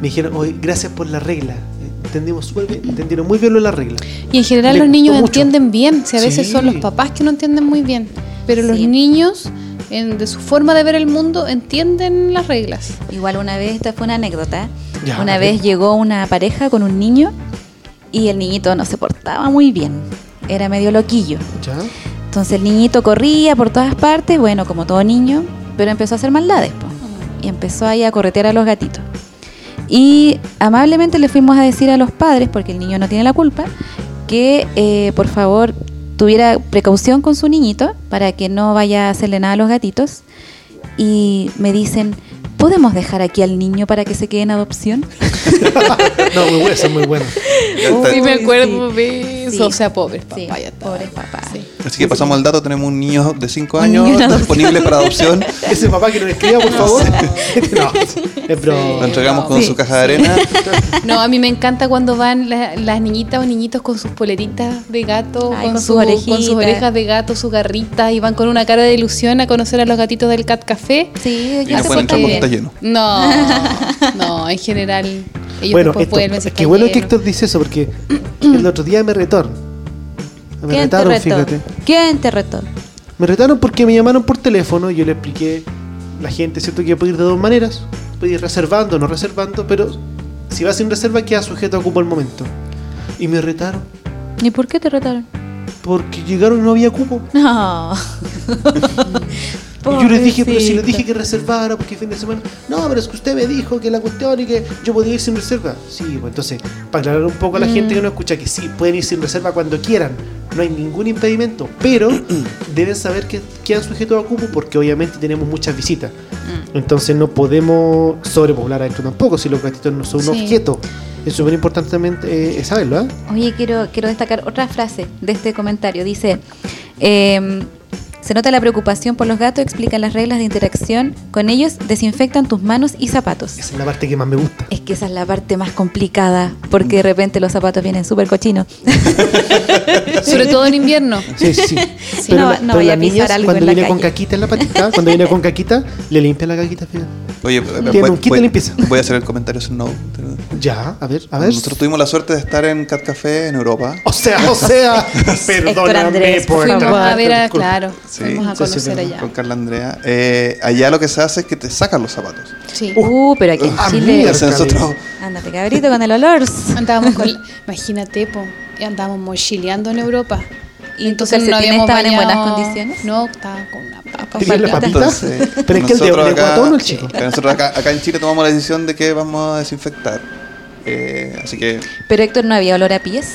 Me dijeron, oye, gracias por la regla. Entendimos súper bien, entendieron muy bien lo de la regla. Y en general Le los niños entienden bien, si a veces Sí. son los papás que no entienden muy bien, pero los niños, en- de su forma de ver el mundo, entienden las reglas. Igual una vez, esta fue una anécdota, Ya, una vez llegó una pareja con un niño y el niñito no se portaba muy bien, era medio loquillo. ¿Ya? Entonces el niñito corría por todas partes, bueno, como todo niño, pero empezó a hacer maldades. po. Y empezó ahí a corretear a los gatitos. Y amablemente le fuimos a decir a los padres, porque el niño no tiene la culpa, que eh, por favor tuviera precaución con su niñito para que no vaya a hacerle nada a los gatitos. Y me dicen, ¿podemos dejar aquí al niño para que se quede en adopción? No, muy bueno, es muy bueno. Sí, me acuerdo de eso. Sí. O sea, pobres papás. ya está. Pobres papás. Así que pasamos el dato, tenemos un niño de 5 Un años adopción. disponible para adopción. Ese papá que nos escriba, por favor. no, es broma. Lo entregamos con Sí. su caja de arena. No, a mí me encanta cuando van la- las niñitas o niñitos con sus poleritas de gato, Ay, con, con su- sus con sus orejas de gato, su garrita, y van con una cara de ilusión a conocer a los gatitos del Cat Café. Sí, Y no pueden entrar porque está lleno. No, no, en general, ellos bueno, después esto, es que bueno que. Héctor dice eso porque el otro día me retó. Me ¿Quién te retaron, retó? fíjate. ¿Quién te retó? Me retaron porque me llamaron por teléfono y yo le expliqué la gente, ¿cierto? Que puede ir de dos maneras. Puede ir reservando o no reservando, pero si va sin reserva queda sujeto a cupo al momento. Y me retaron ¿Y por qué te retaron? porque llegaron y no había cupo. No. Y yo les dije, pero si les dije que reservara porque fin de semana. No, pero es que usted me dijo que la cuestión y que yo podía ir sin reserva. Sí, pues entonces, para aclarar un poco a la Mm. gente que no escucha, que sí, pueden ir sin reserva cuando quieran. No hay ningún impedimento. Pero deben saber que quedan sujetos a cupo porque obviamente tenemos muchas visitas. Mm. Entonces no podemos sobrepoblar adentro tampoco si los gatitos no son un Sí. objeto. Es súper importante también eh, saberlo, ¿ah? Oye, quiero, quiero destacar otra frase de este comentario. Dice, em, se nota la preocupación por los gatos, explican las reglas de interacción con ellos, desinfectan tus manos y zapatos. Esa es la parte que más me gusta. Es que esa es la parte más complicada, porque de repente los zapatos vienen súper cochinos. Sobre todo en invierno. Sí, sí. sí. Sí, no- no vaya a pisar algo cuando en la viene con calle. caquita en la patita, cuando viene con caquita, le limpia la caquita. Oye, Tiene voy, un kit de voy- limpieza. voy a hacer el comentario Snow. Ya, a ver, a ver. Nosotros tuvimos la suerte de estar en Cat Café en Europa. O sea, o sea, perdóname Andrés, por Fuimos a ver, a, claro, Sí. fuimos a conocer allá. Con Carla Andrea. Eh, allá lo que se hace es que te sacan los zapatos. Sí. Uh, pero aquí en Chile... Entonces nosotros Ándate, cabrito, con el olor. Andábamos con, imagínate, po, y andábamos mochileando en Europa. ¿Y tus calcetines estaban en buenas condiciones? No, estaban con una papa. Entonces, Pero es que el de- nosotros de acá- guatón el chico. que nosotros acá, acá en Chile tomamos la decisión de que vamos a desinfectar. Eh, así que. Pero Héctor, ¿no había olor a pies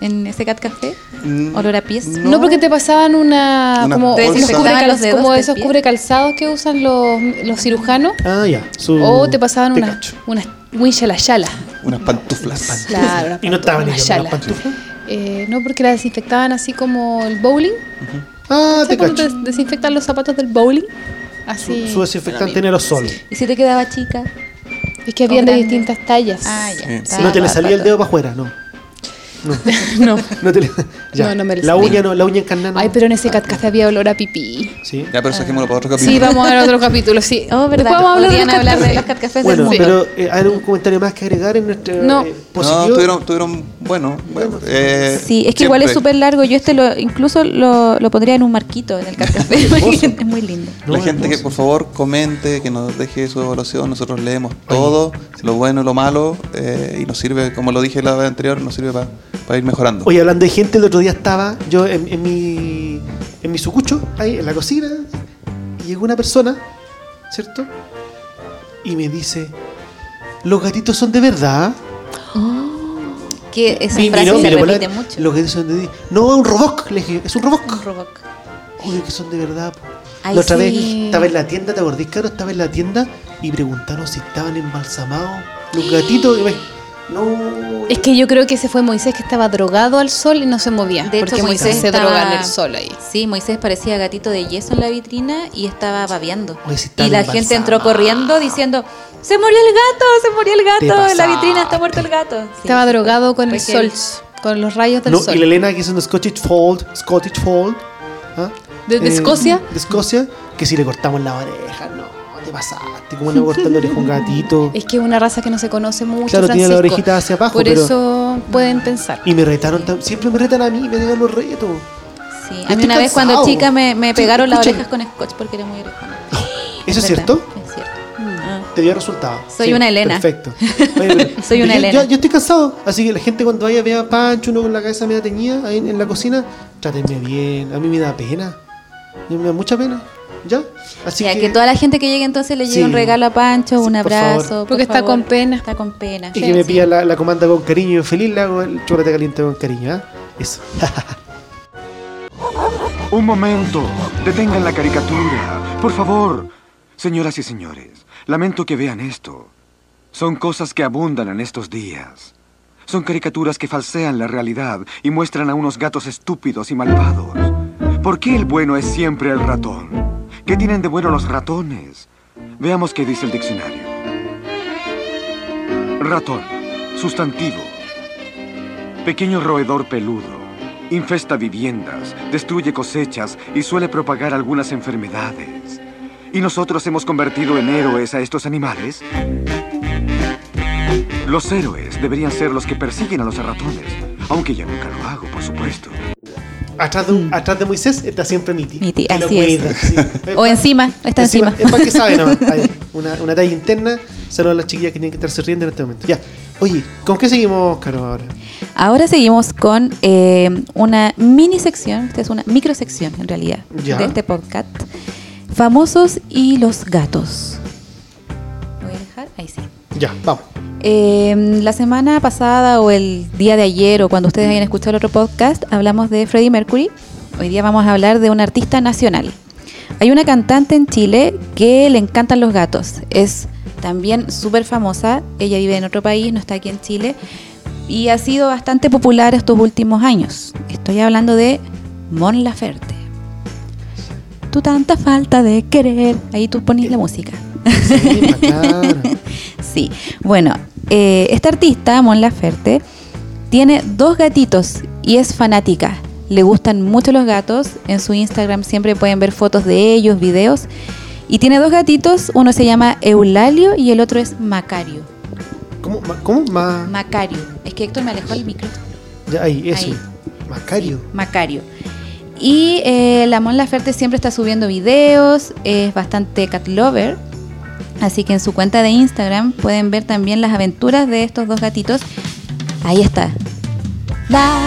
en ese cat café? mm, ¿Olor a pies? No, porque te pasaban una, Una como, esos, cubre- los dedos como del esos pie. cubrecalzados que usan los, los cirujanos. Ah, ya. Su... O te pasaban te una, cacho. una wincha la yala. unas pantuflas. Claro, una Y no estaban una ellos yala. las pantuflas. Eh, no, porque la desinfectaban así como el bowling. Ah, te ¿Sabes cuando cacho. te desinfectan los zapatos del bowling? Así. Su, su desinfectante en aerosol. ¿Y si te quedaba chica? Es que habían de distintas tallas. Ah, ya. Sí. Si no te le salía el dedo para afuera, no. no. No te le... ya. No, no me le La uña no, la uña encarnada no. Ay, pero en ese cat café había olor a pipí. Sí. Ya, pero saquémoslo para otro capítulo. Sí, vamos a ver otro capítulo, sí. Oh, ¿verdad? vamos a hablar de Podrían los hablar de café. los cat cafés Bueno, del mundo. pero eh, ¿hay algún comentario más que agregar en nuestro No. eh, No, positivo? tuvieron, tuvieron bueno, bueno eh, Sí, es que igual es súper largo. Yo este lo, incluso lo, lo pondría en un marquito en el cat café. es muy lindo. No, la gente que por favor comente, que nos deje su evaluación, nosotros leemos todo, lo bueno y lo malo, eh, y nos sirve, como lo dije la vez anterior, nos sirve para ir mejorando. Oye, hablando de gente, el otro día estaba yo en, en mi en mi sucucho, ahí en la cocina, y llegó una persona, ¿cierto? Y me dice, ¿los gatitos son de verdad? Que esa Y frase miró, se miró, repite mucho. Los gatitos son de verdad. No, es un robot, le dije, es un robot. Un robot. Oye, que son de verdad. Ay, la otra vez sí. estaba en la tienda, ¿te acordás, Caro? Estaba en la tienda y preguntaron si estaban embalsamados los gatitos. No. Es que yo creo que ese fue Moisés que estaba drogado al sol y no se movía. De porque hecho, Moisés, se estaba- droga en el sol ahí. Sí, Moisés parecía gatito de yeso en la vitrina y estaba babeando. Y la gente entró corriendo diciendo, se murió el gato, se murió el gato, en la vitrina está muerto el gato. Sí, estaba sí, drogado con el sol, con los rayos del No, sol. y la Elena, que es un Scottish Fold, Scottish Fold. ¿ah? ¿De- de Escocia? De Escocia, que si le cortamos la oreja, no, te pasaste. ¿Cómo le cortas la oreja a un gatito? Es que es una raza que no se conoce mucho, Claro, tiene la orejita hacia abajo, Por pero- eso pueden pensar. Y me retaron, siempre me retan a mí, me digan los retos. Sí, a mí una vez cuando chica me, me Sí, pegaron las orejas con scotch porque era muy orejona. ¿Eso es cierto? Es cierto. Mm. Ah. Te dio resultado. Soy una Elena. Perfecto. Oye, Soy una yo, Elena. Yo, yo estoy cansado, así que la gente cuando vaya a ver a Pancho, uno con la cabeza media teñida ahí en, en la cocina, trátenme bien. A mí me da pena. A me da mucha pena. ¿Ya? Así Ya, que, que toda la gente que llegue entonces le lleve Sí. un regalo a Pancho, un Sí, abrazo. por Porque está favor. con pena. Está con pena. y que me pida la, la comanda con cariño y feliz le hago el chocolate caliente con cariño. ¿ah? Eso. Un momento. Detengan la caricatura. Por favor. Señoras y señores, lamento que vean esto. Son cosas que abundan en estos días. Son caricaturas que falsean la realidad y muestran a unos gatos estúpidos y malvados. ¿Por qué el bueno es siempre el ratón? ¿Qué tienen de bueno los ratones? Veamos qué dice el diccionario. Ratón. Sustantivo. Pequeño roedor peludo. Infesta viviendas, destruye cosechas y suele propagar algunas enfermedades. ¿Y nosotros hemos convertido en héroes a estos animales? Los héroes deberían ser los que persiguen a los ratones, aunque ya nunca lo hago, por supuesto. Atrás de, un- atrás de Moisés está siempre Que lo así es. sí. O encima, está encima. Es para que sabe nomás. Ahí, una, una talla interna. Saludos a las chiquillas que tienen que estar riendo en este momento. Ya. Oye, ¿con qué seguimos, Caro, ahora? Ahora seguimos con eh, una mini sección, esta es una microsección en realidad, Ya. de este podcast. Famosos y los gatos. Voy a dejar, ahí sí. Ya, vamos. Eh, la semana pasada o el día de ayer o cuando ustedes hayan escuchado el otro podcast, hablamos de Freddie Mercury. Hoy día vamos a hablar de un artista nacional. Hay una cantante en Chile que le encantan los gatos. Es también súper famosa. Ella vive en otro país, no está aquí en Chile. Y ha sido bastante popular estos últimos años. Estoy hablando de Mon Laferte. Tu tanta falta de querer. Ahí tú pones la música. Sí. Sí, bueno, eh, esta artista, Mon Laferte, tiene dos gatitos y es fanática. Le gustan mucho los gatos. En su Instagram siempre pueden ver fotos de ellos, videos. Y tiene dos gatitos, uno se llama Eulalio y el otro es Macario. ¿Cómo? Ma- ¿Cómo? Ma- Macario. Es que Héctor me alejó el micro. ya, ahí, eso. Ahí. Macario. Macario. Y eh, la Mon Laferte siempre está subiendo videos, es bastante cat lover. Así que en su cuenta de Instagram pueden ver también las aventuras de estos dos gatitos. Ahí está. La-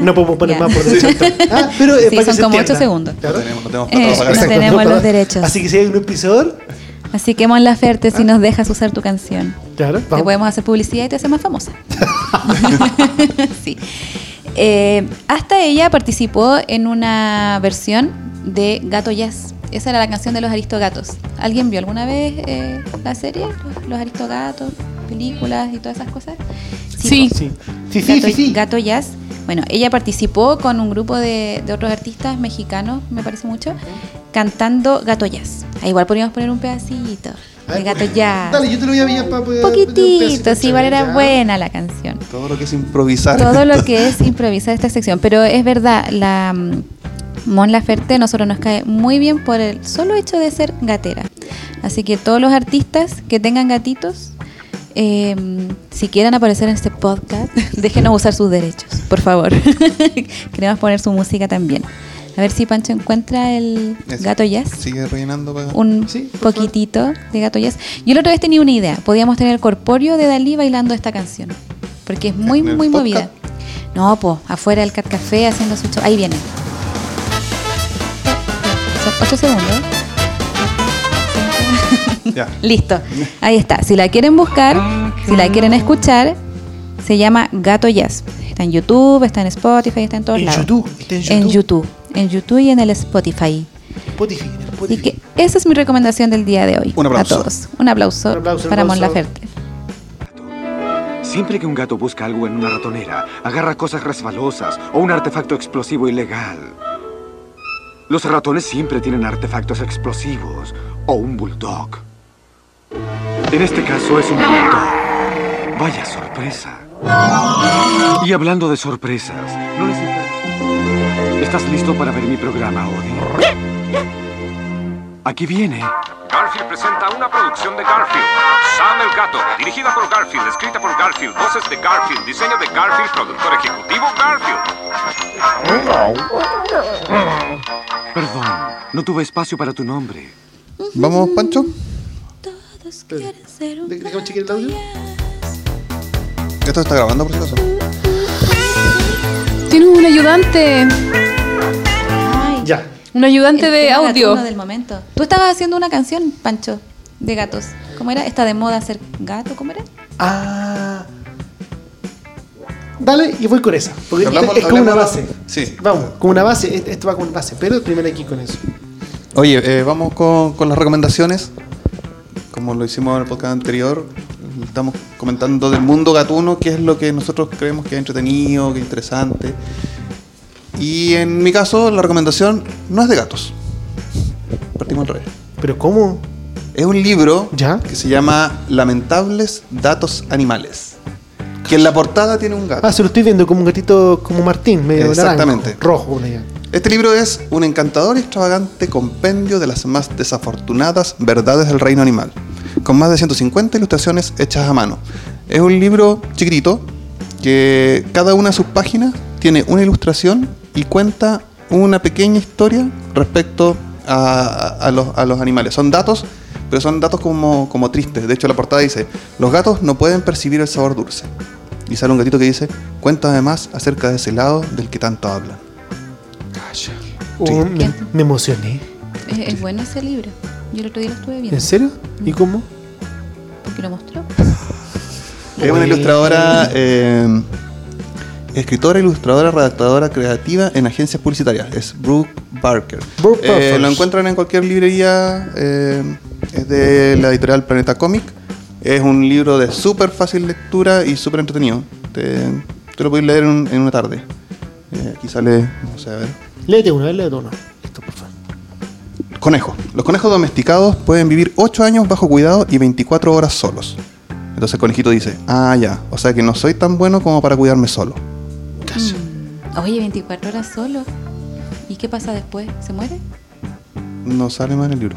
No podemos poner Ya. más por derecho. Ah, pero Sí, que son como entienda. ocho segundos. Claro. No tenemos, no tenemos Eh, no tenemos los derechos. Así que si hay un episodio, Así que Mon Laferte, si nos dejas usar tu canción, claro, te vamos. podemos hacer publicidad y te hace más famosa. sí. Eh, hasta ella participó en una versión de Gato Jazz. Esa era la canción de los Aristogatos. ¿Alguien vio alguna vez eh, la serie? Los, los Aristogatos, películas y todas esas cosas. Sí. Sí, sí, sí, Gato, sí, sí. Gato Jazz. Bueno, ella participó con un grupo de, de otros artistas mexicanos, me parece mucho, cantando Gato Jazz. Ah, igual podríamos poner un pedacito de Gato Jazz. Dale, yo te lo voy a pillar para poder. Poquitito, sí, igual era buena la canción. Todo lo que es improvisar. Todo lo que es improvisar esta sección. Pero es verdad, la mm, Mon Laferte nosotros nos cae muy bien por el solo hecho de ser gatera. Así que todos los artistas que tengan gatitos, eh, si quieren aparecer en este podcast, déjenos usar sus derechos, por favor. Queremos poner su música también. A ver si Pancho encuentra el Eso. gato jazz. Sigue rellenando para... Un Sí, por favor. poquitito de gato jazz. Yo la otra vez tenía una idea. Podíamos tener el corpóreo de Dalí bailando esta canción. Porque es muy, ¿En el muy podcast? movida. No, pues, afuera del Cat Café haciendo su show. Ahí viene. Son 8 segundos. Ya. Listo. Ahí está. Si la quieren buscar, si la quieren escuchar, se llama Gato Jazz. Está en YouTube, está en Spotify, está en todos En lados. YouTube, está en En YouTube. YouTube. En YouTube y en el Spotify. Spotify, Spotify. que esa es mi recomendación del día de hoy. Un aplauso. A todos. Un aplauso, Un aplauso, para Mon. Laferte. Siempre que un gato busca algo en una ratonera, agarra cosas resbalosas o un artefacto explosivo ilegal. Los ratones siempre tienen artefactos explosivos o un bulldog. En este caso es un bulldog. Vaya sorpresa. Y hablando de sorpresas, ¿no les? ¿Estás listo para ver mi programa, Odie? Aquí viene. Garfield presenta una producción de Garfield. Sam el Gato, dirigida por Garfield, escrita por Garfield, voces de Garfield, diseño de Garfield, productor ejecutivo Garfield. Perdón, no tuve espacio para tu nombre. ¿Vamos, Pancho? ¿De- ¿Dejamos chequear el audio? Esto está grabando, por si acaso. Tienes un ayudante. Un ayudante el de tema audio. del momento. Tú estabas haciendo una canción, Pancho, de gatos. ¿Cómo era? ¿Está de moda ser gato? ¿Cómo era? Ah. Dale y voy con esa. Porque Hablamos- es como una base. Sí. Vamos, como una base. Esto- Esto va con base. Pero primero aquí con eso. Oye, eh, vamos con, con las recomendaciones. Como lo hicimos en el podcast anterior, estamos comentando del mundo gatuno, qué es lo que nosotros creemos que es entretenido, que es interesante. Y en mi caso, la recomendación no es de gatos. Partimos al revés. ¿Pero cómo? Es un libro ¿Ya? que se llama Lamentables Datos Animales. Que en la portada tiene un gato. Ah, se lo estoy viendo como un gatito como Martín, medio Exactamente. naranjo, rojo allá. Este libro es un encantador y extravagante compendio de las más desafortunadas verdades del reino animal, con más de 150 ilustraciones hechas a mano. Es un libro chiquitito que cada una de sus páginas tiene una ilustración y cuenta una pequeña historia respecto a, a los, a los animales. Son datos, pero son datos como, como tristes. De hecho, la portada dice, los gatos no pueden percibir el sabor dulce. Y sale un gatito que dice, cuéntame más acerca de ese helado del que tanto hablan. Oh, me, me emocioné. Es, es bueno ese libro. Yo el otro día lo estuve viendo. ¿En serio? ¿Y cómo? Porque lo mostró. Es una ilustradora, eh, escritora, ilustradora, redactadora creativa en agencias publicitarias. Es Brooke Barker. Brooke Eh, Barker. lo encuentran en cualquier librería. eh, es de la editorial Planeta Comic. Es un libro de súper fácil lectura y súper entretenido. Te, te lo puedes leer en, un- en una tarde. Eh, aquí sale, no sé, a ver. Léete uno, léete uno. Listo, por favor. Conejo. Los conejos domesticados pueden vivir 8 años bajo cuidado y 24 horas solos. Entonces el conejito dice, ah, ya, o sea que no soy tan bueno como para cuidarme solo. Mm. Oye, 24 horas solo. ¿Y qué pasa después? ¿Se muere? No sale más en el libro.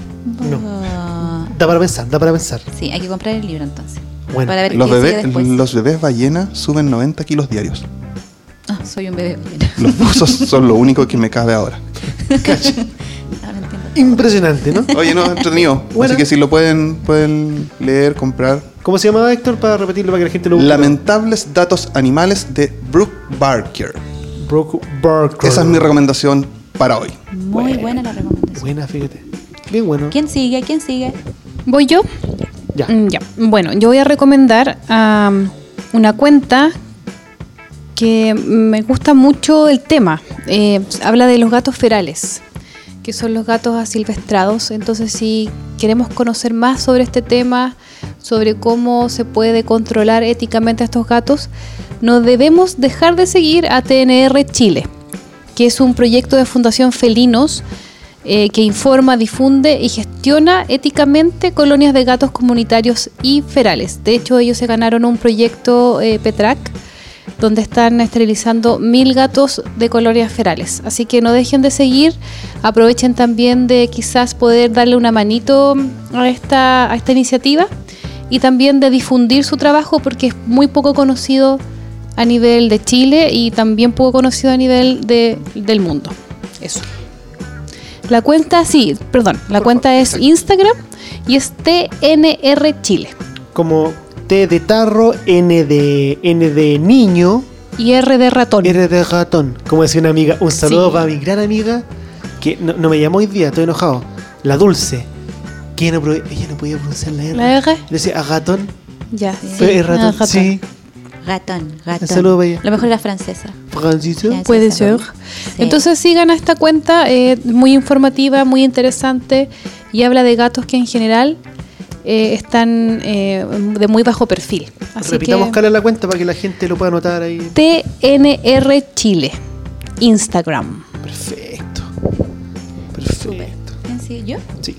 No. Da para pensar, da para pensar. sí, hay que comprar el libro entonces. Bueno, Para ver Los bebés, los bebés ballena suben 90 kilos diarios. Ah, soy un bebé. Los buzos son lo único que me cabe ahora. Impresionante, ¿no? Oye, no, entretenido. Bueno. Así que si lo pueden, pueden leer, comprar. ¿Cómo se llamaba Héctor para repetirlo para que la gente lo busque? Lamentables datos animales de Brooke Barker. Brooke Barker. Esa es mi recomendación para hoy. Muy buena la recomendación. Buena, fíjate. Bien bueno. ¿Quién sigue? ¿Quién sigue? ¿Voy yo? Ya. Mm, ya. Bueno, yo voy a recomendar am, una cuenta que me gusta mucho el tema. Eh, habla de los gatos ferales, que son los gatos asilvestrados. Entonces, si queremos conocer más sobre este tema, sobre cómo se puede controlar éticamente a estos gatos, no debemos dejar de seguir a TNR Chile, que es un proyecto de Fundación Felinos eh, que informa, difunde y gestiona éticamente colonias de gatos comunitarios y ferales. De hecho, ellos se ganaron un proyecto eh, PETRAC donde están esterilizando mil gatos de colonias ferales. Así que no dejen de seguir, aprovechen también de quizás poder darle una manito a esta, a esta iniciativa y también de difundir su trabajo porque es muy poco conocido a nivel de Chile y también poco conocido a nivel de- del mundo. Eso. La cuenta, sí, perdón, la cuenta es Instagram y es TNR Chile. Como T de tarro, N de, N de niño. Y R de ratón. R de ratón. Como decía una amiga. Un saludo Sí. para mi gran amiga que no, no me llamó hoy día, estoy enojado. La Dulce. Que no, ella no podía pronunciar la R. ¿La R? Decía a ratón. Ya. Pero es ratón. Ah, ratón. Sí. Ratón, ratón. saludo para ella. Lo mejor era francesa. Francisco. Ya, Puede sí, ser. sí. Entonces sigan a esta cuenta, eh, muy informativa, muy interesante y habla de gatos que en general eh, están eh, de muy bajo perfil. Así Repitamos que cara la cuenta para que la gente lo pueda anotar ahí. TNR Chile, Instagram. Perfecto. Perfecto. ¿Quién sigue? ¿Yo? Sí.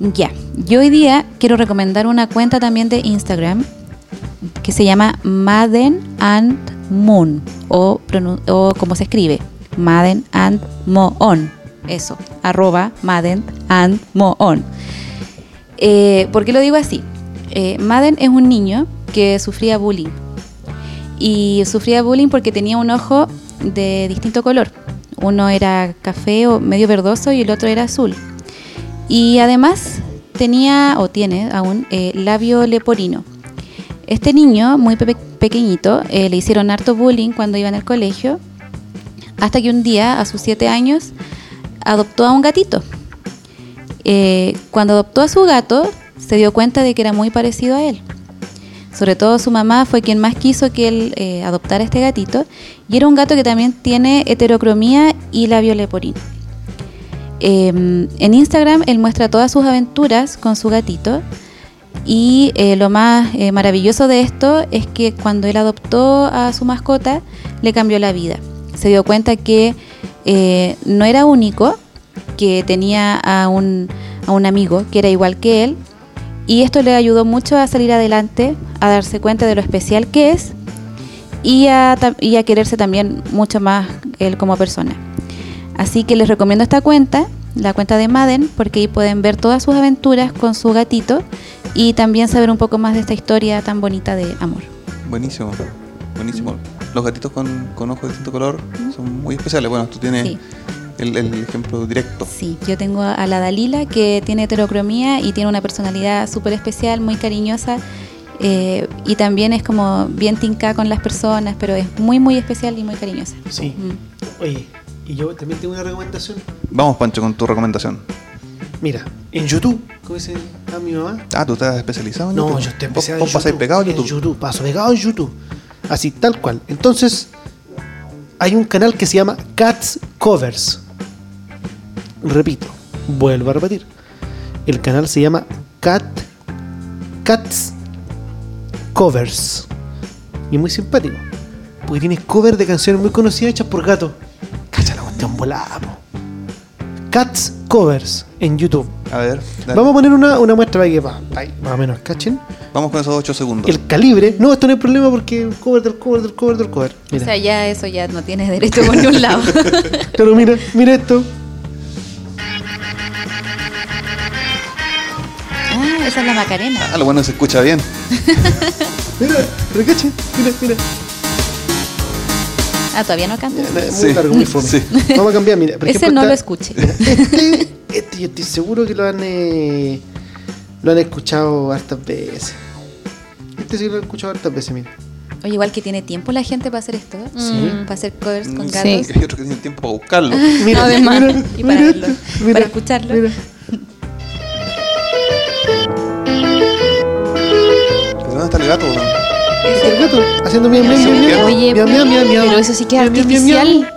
Ya. Yo hoy día quiero recomendar una cuenta también de Instagram que se llama Madden and Moon o, o como se escribe, Madden and Moon. Eso, arroba Madden and Moon. Eh, ¿Por qué lo digo así? Eh, Madden es un niño que sufría bullying. Y sufría bullying porque tenía un ojo de distinto color. Uno era café o medio verdoso y el otro era azul. Y además tenía, o tiene aún, eh, labio leporino. Este niño, muy pe- pequeñito, eh, le hicieron harto bullying cuando iba en el colegio, hasta que un día, a sus siete años, adoptó a un gatito. Eh, cuando adoptó a su gato, se dio cuenta de que era muy parecido a él. Sobre todo su mamá fue quien más quiso que él eh, adoptara este gatito. Y era un gato que también tiene heterocromía y labio leporino. Eh, en Instagram él muestra todas sus aventuras con su gatito. Y eh, lo más eh, maravilloso de esto es que cuando él adoptó a su mascota, le cambió la vida. Se dio cuenta que eh, no era único, que tenía a un, a un amigo que era igual que él. Y esto le ayudó mucho a salir adelante, a darse cuenta de lo especial que es y a, y a quererse también mucho más él como persona. Así que les recomiendo esta cuenta, la cuenta de Madden, porque ahí pueden ver todas sus aventuras con su gatito y también saber un poco más de esta historia tan bonita de amor. Buenísimo, buenísimo. Los gatitos con, con ojos de distinto color son muy especiales. Bueno, tú tienes Sí. El, el ejemplo directo. Sí, yo tengo a la Dalila que tiene heterocromía y tiene una personalidad súper especial, muy cariñosa. eh, y también es como bien tinca con las personas, pero es muy, muy especial y muy cariñosa. Sí. Mm. Oye, y yo también tengo una recomendación. Vamos, Pancho, con tu recomendación. Mira, en YouTube, como dice a mi mamá. Ah, ¿tú estás especializado en No, YouTube? yo estoy ¿Vos- empezando ¿Vos pasáis pegado en en YouTube? YouTube, paso pegado en YouTube. Así, tal cual. Entonces, hay un canal que se llama Cats Covers. Repito, vuelvo a repetir. El canal se llama Cat Cats Covers. Y es muy simpático. Porque tiene cover de canciones muy conocidas hechas por gatos. Cacha la cuestión volada, po. Cats Covers en YouTube. A ver, dale. Vamos a poner una, una muestra para que pa- pa- más o menos cachen. Vamos con esos 8 segundos. El calibre. No, esto no hay problema porque cover del cover del cover del cover. O sea, ya eso ya no tienes derecho por ningún lado. Pero mira, mira esto. Esa es la Macarena. Ah, lo bueno es que se escucha bien. Mira, pero cachen. Mira, mira. Ah, todavía no canta. Muy Sí, largo, muy fome. sí. Vamos a cambiar, mira. por Ese ejemplo, no está- lo escuche. Este, este yo estoy seguro que lo han eh, lo han escuchado hartas veces. Este sí lo han escuchado hartas veces, mira. Oye, igual que tiene tiempo la gente para hacer esto. Sí. Para hacer covers con Sí. gatos. Hay otro que tiene tiempo para buscarlo. Mira, Además, mira, y para mira verlo, para escucharlo. mira. El gato? weón? El gato haciendo miau, miau, miau, miau. Oye, Miau, miau, miau, miau. pero eso sí que es Miau, miau, miau, miau. artificial.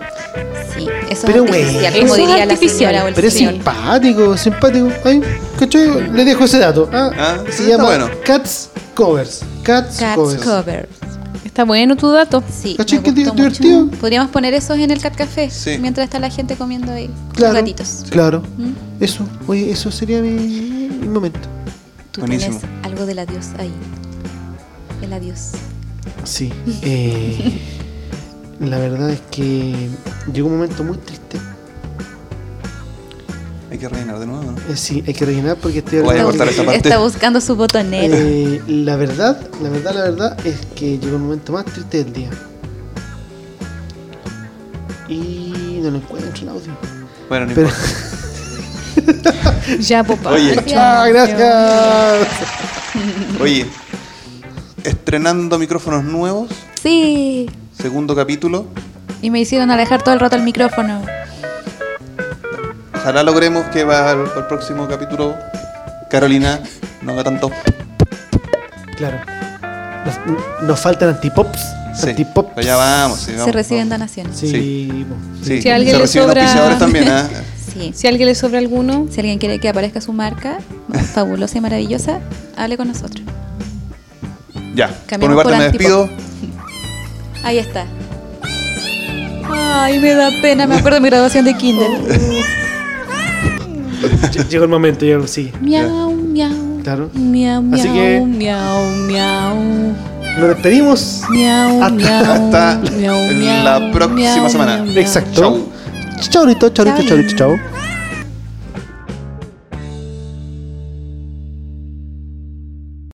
Sí, eso Pero es artificial, bueno. como Eso es diría la artificial, señora o el Pero es simpático, simpático. Ay, ¿cachai? Le dejo ese dato. Ah, Ah, se sí, llama bueno. Cats Covers. Cats, Cats Covers. covers. Está bueno tu dato. Sí, ¿Cachai me qué gustó di- mucho. divertido? Podríamos poner esos en el Cat Café Sí. mientras está la gente comiendo ahí Claro. los gatitos. Claro. ¿Mm? Eso, oye, eso sería mi, mi momento. Tú Buenísimo. tienes algo del adiós ahí. El adiós. Sí. eh, la verdad es que llegó un momento muy triste. Hay que rellenar de nuevo, ¿no? Eh, sí, hay que rellenar porque estoy Voy a hablando cortar esa parte. Está buscando su botonera. Eh, la verdad, la verdad, la verdad es que llegó el momento más triste del día. Y no lo encuentro el audio. Bueno, no Pero- importa. Ya, papá. Oye. Ah, gracias. Oye, estrenando micrófonos nuevos, Sí. segundo capítulo. Y me hicieron alejar todo el rato el micrófono. Ojalá logremos que para el, para el próximo capítulo Carolina no haga tanto. Claro. Nos, nos faltan antipops. Sí, Antipops. pero ya vamos. sí, vamos, Se reciben vamos. donaciones. Sí, Sí. Sí, Si alguien se le reciben sobra- auspiciadores también, ¿ah? Sí. Si a alguien le sobra alguno, Si alguien quiere que aparezca su marca, fabulosa y maravillosa, hable con nosotros. Ya, por mi Cambiamos parte por me despido. Ahí está. Ay, me da pena, me acuerdo de mi graduación de kinder. Ll- Llegó el momento, ya sí. miau, miau. Claro. Miau, miau, Así que- miau, miau. Nos despedimos. Miau, Hasta- miau. Hasta miau, la próxima miau, semana. Exacto. Chau. Chau, chau, chau, chau, Chau. chau, chau.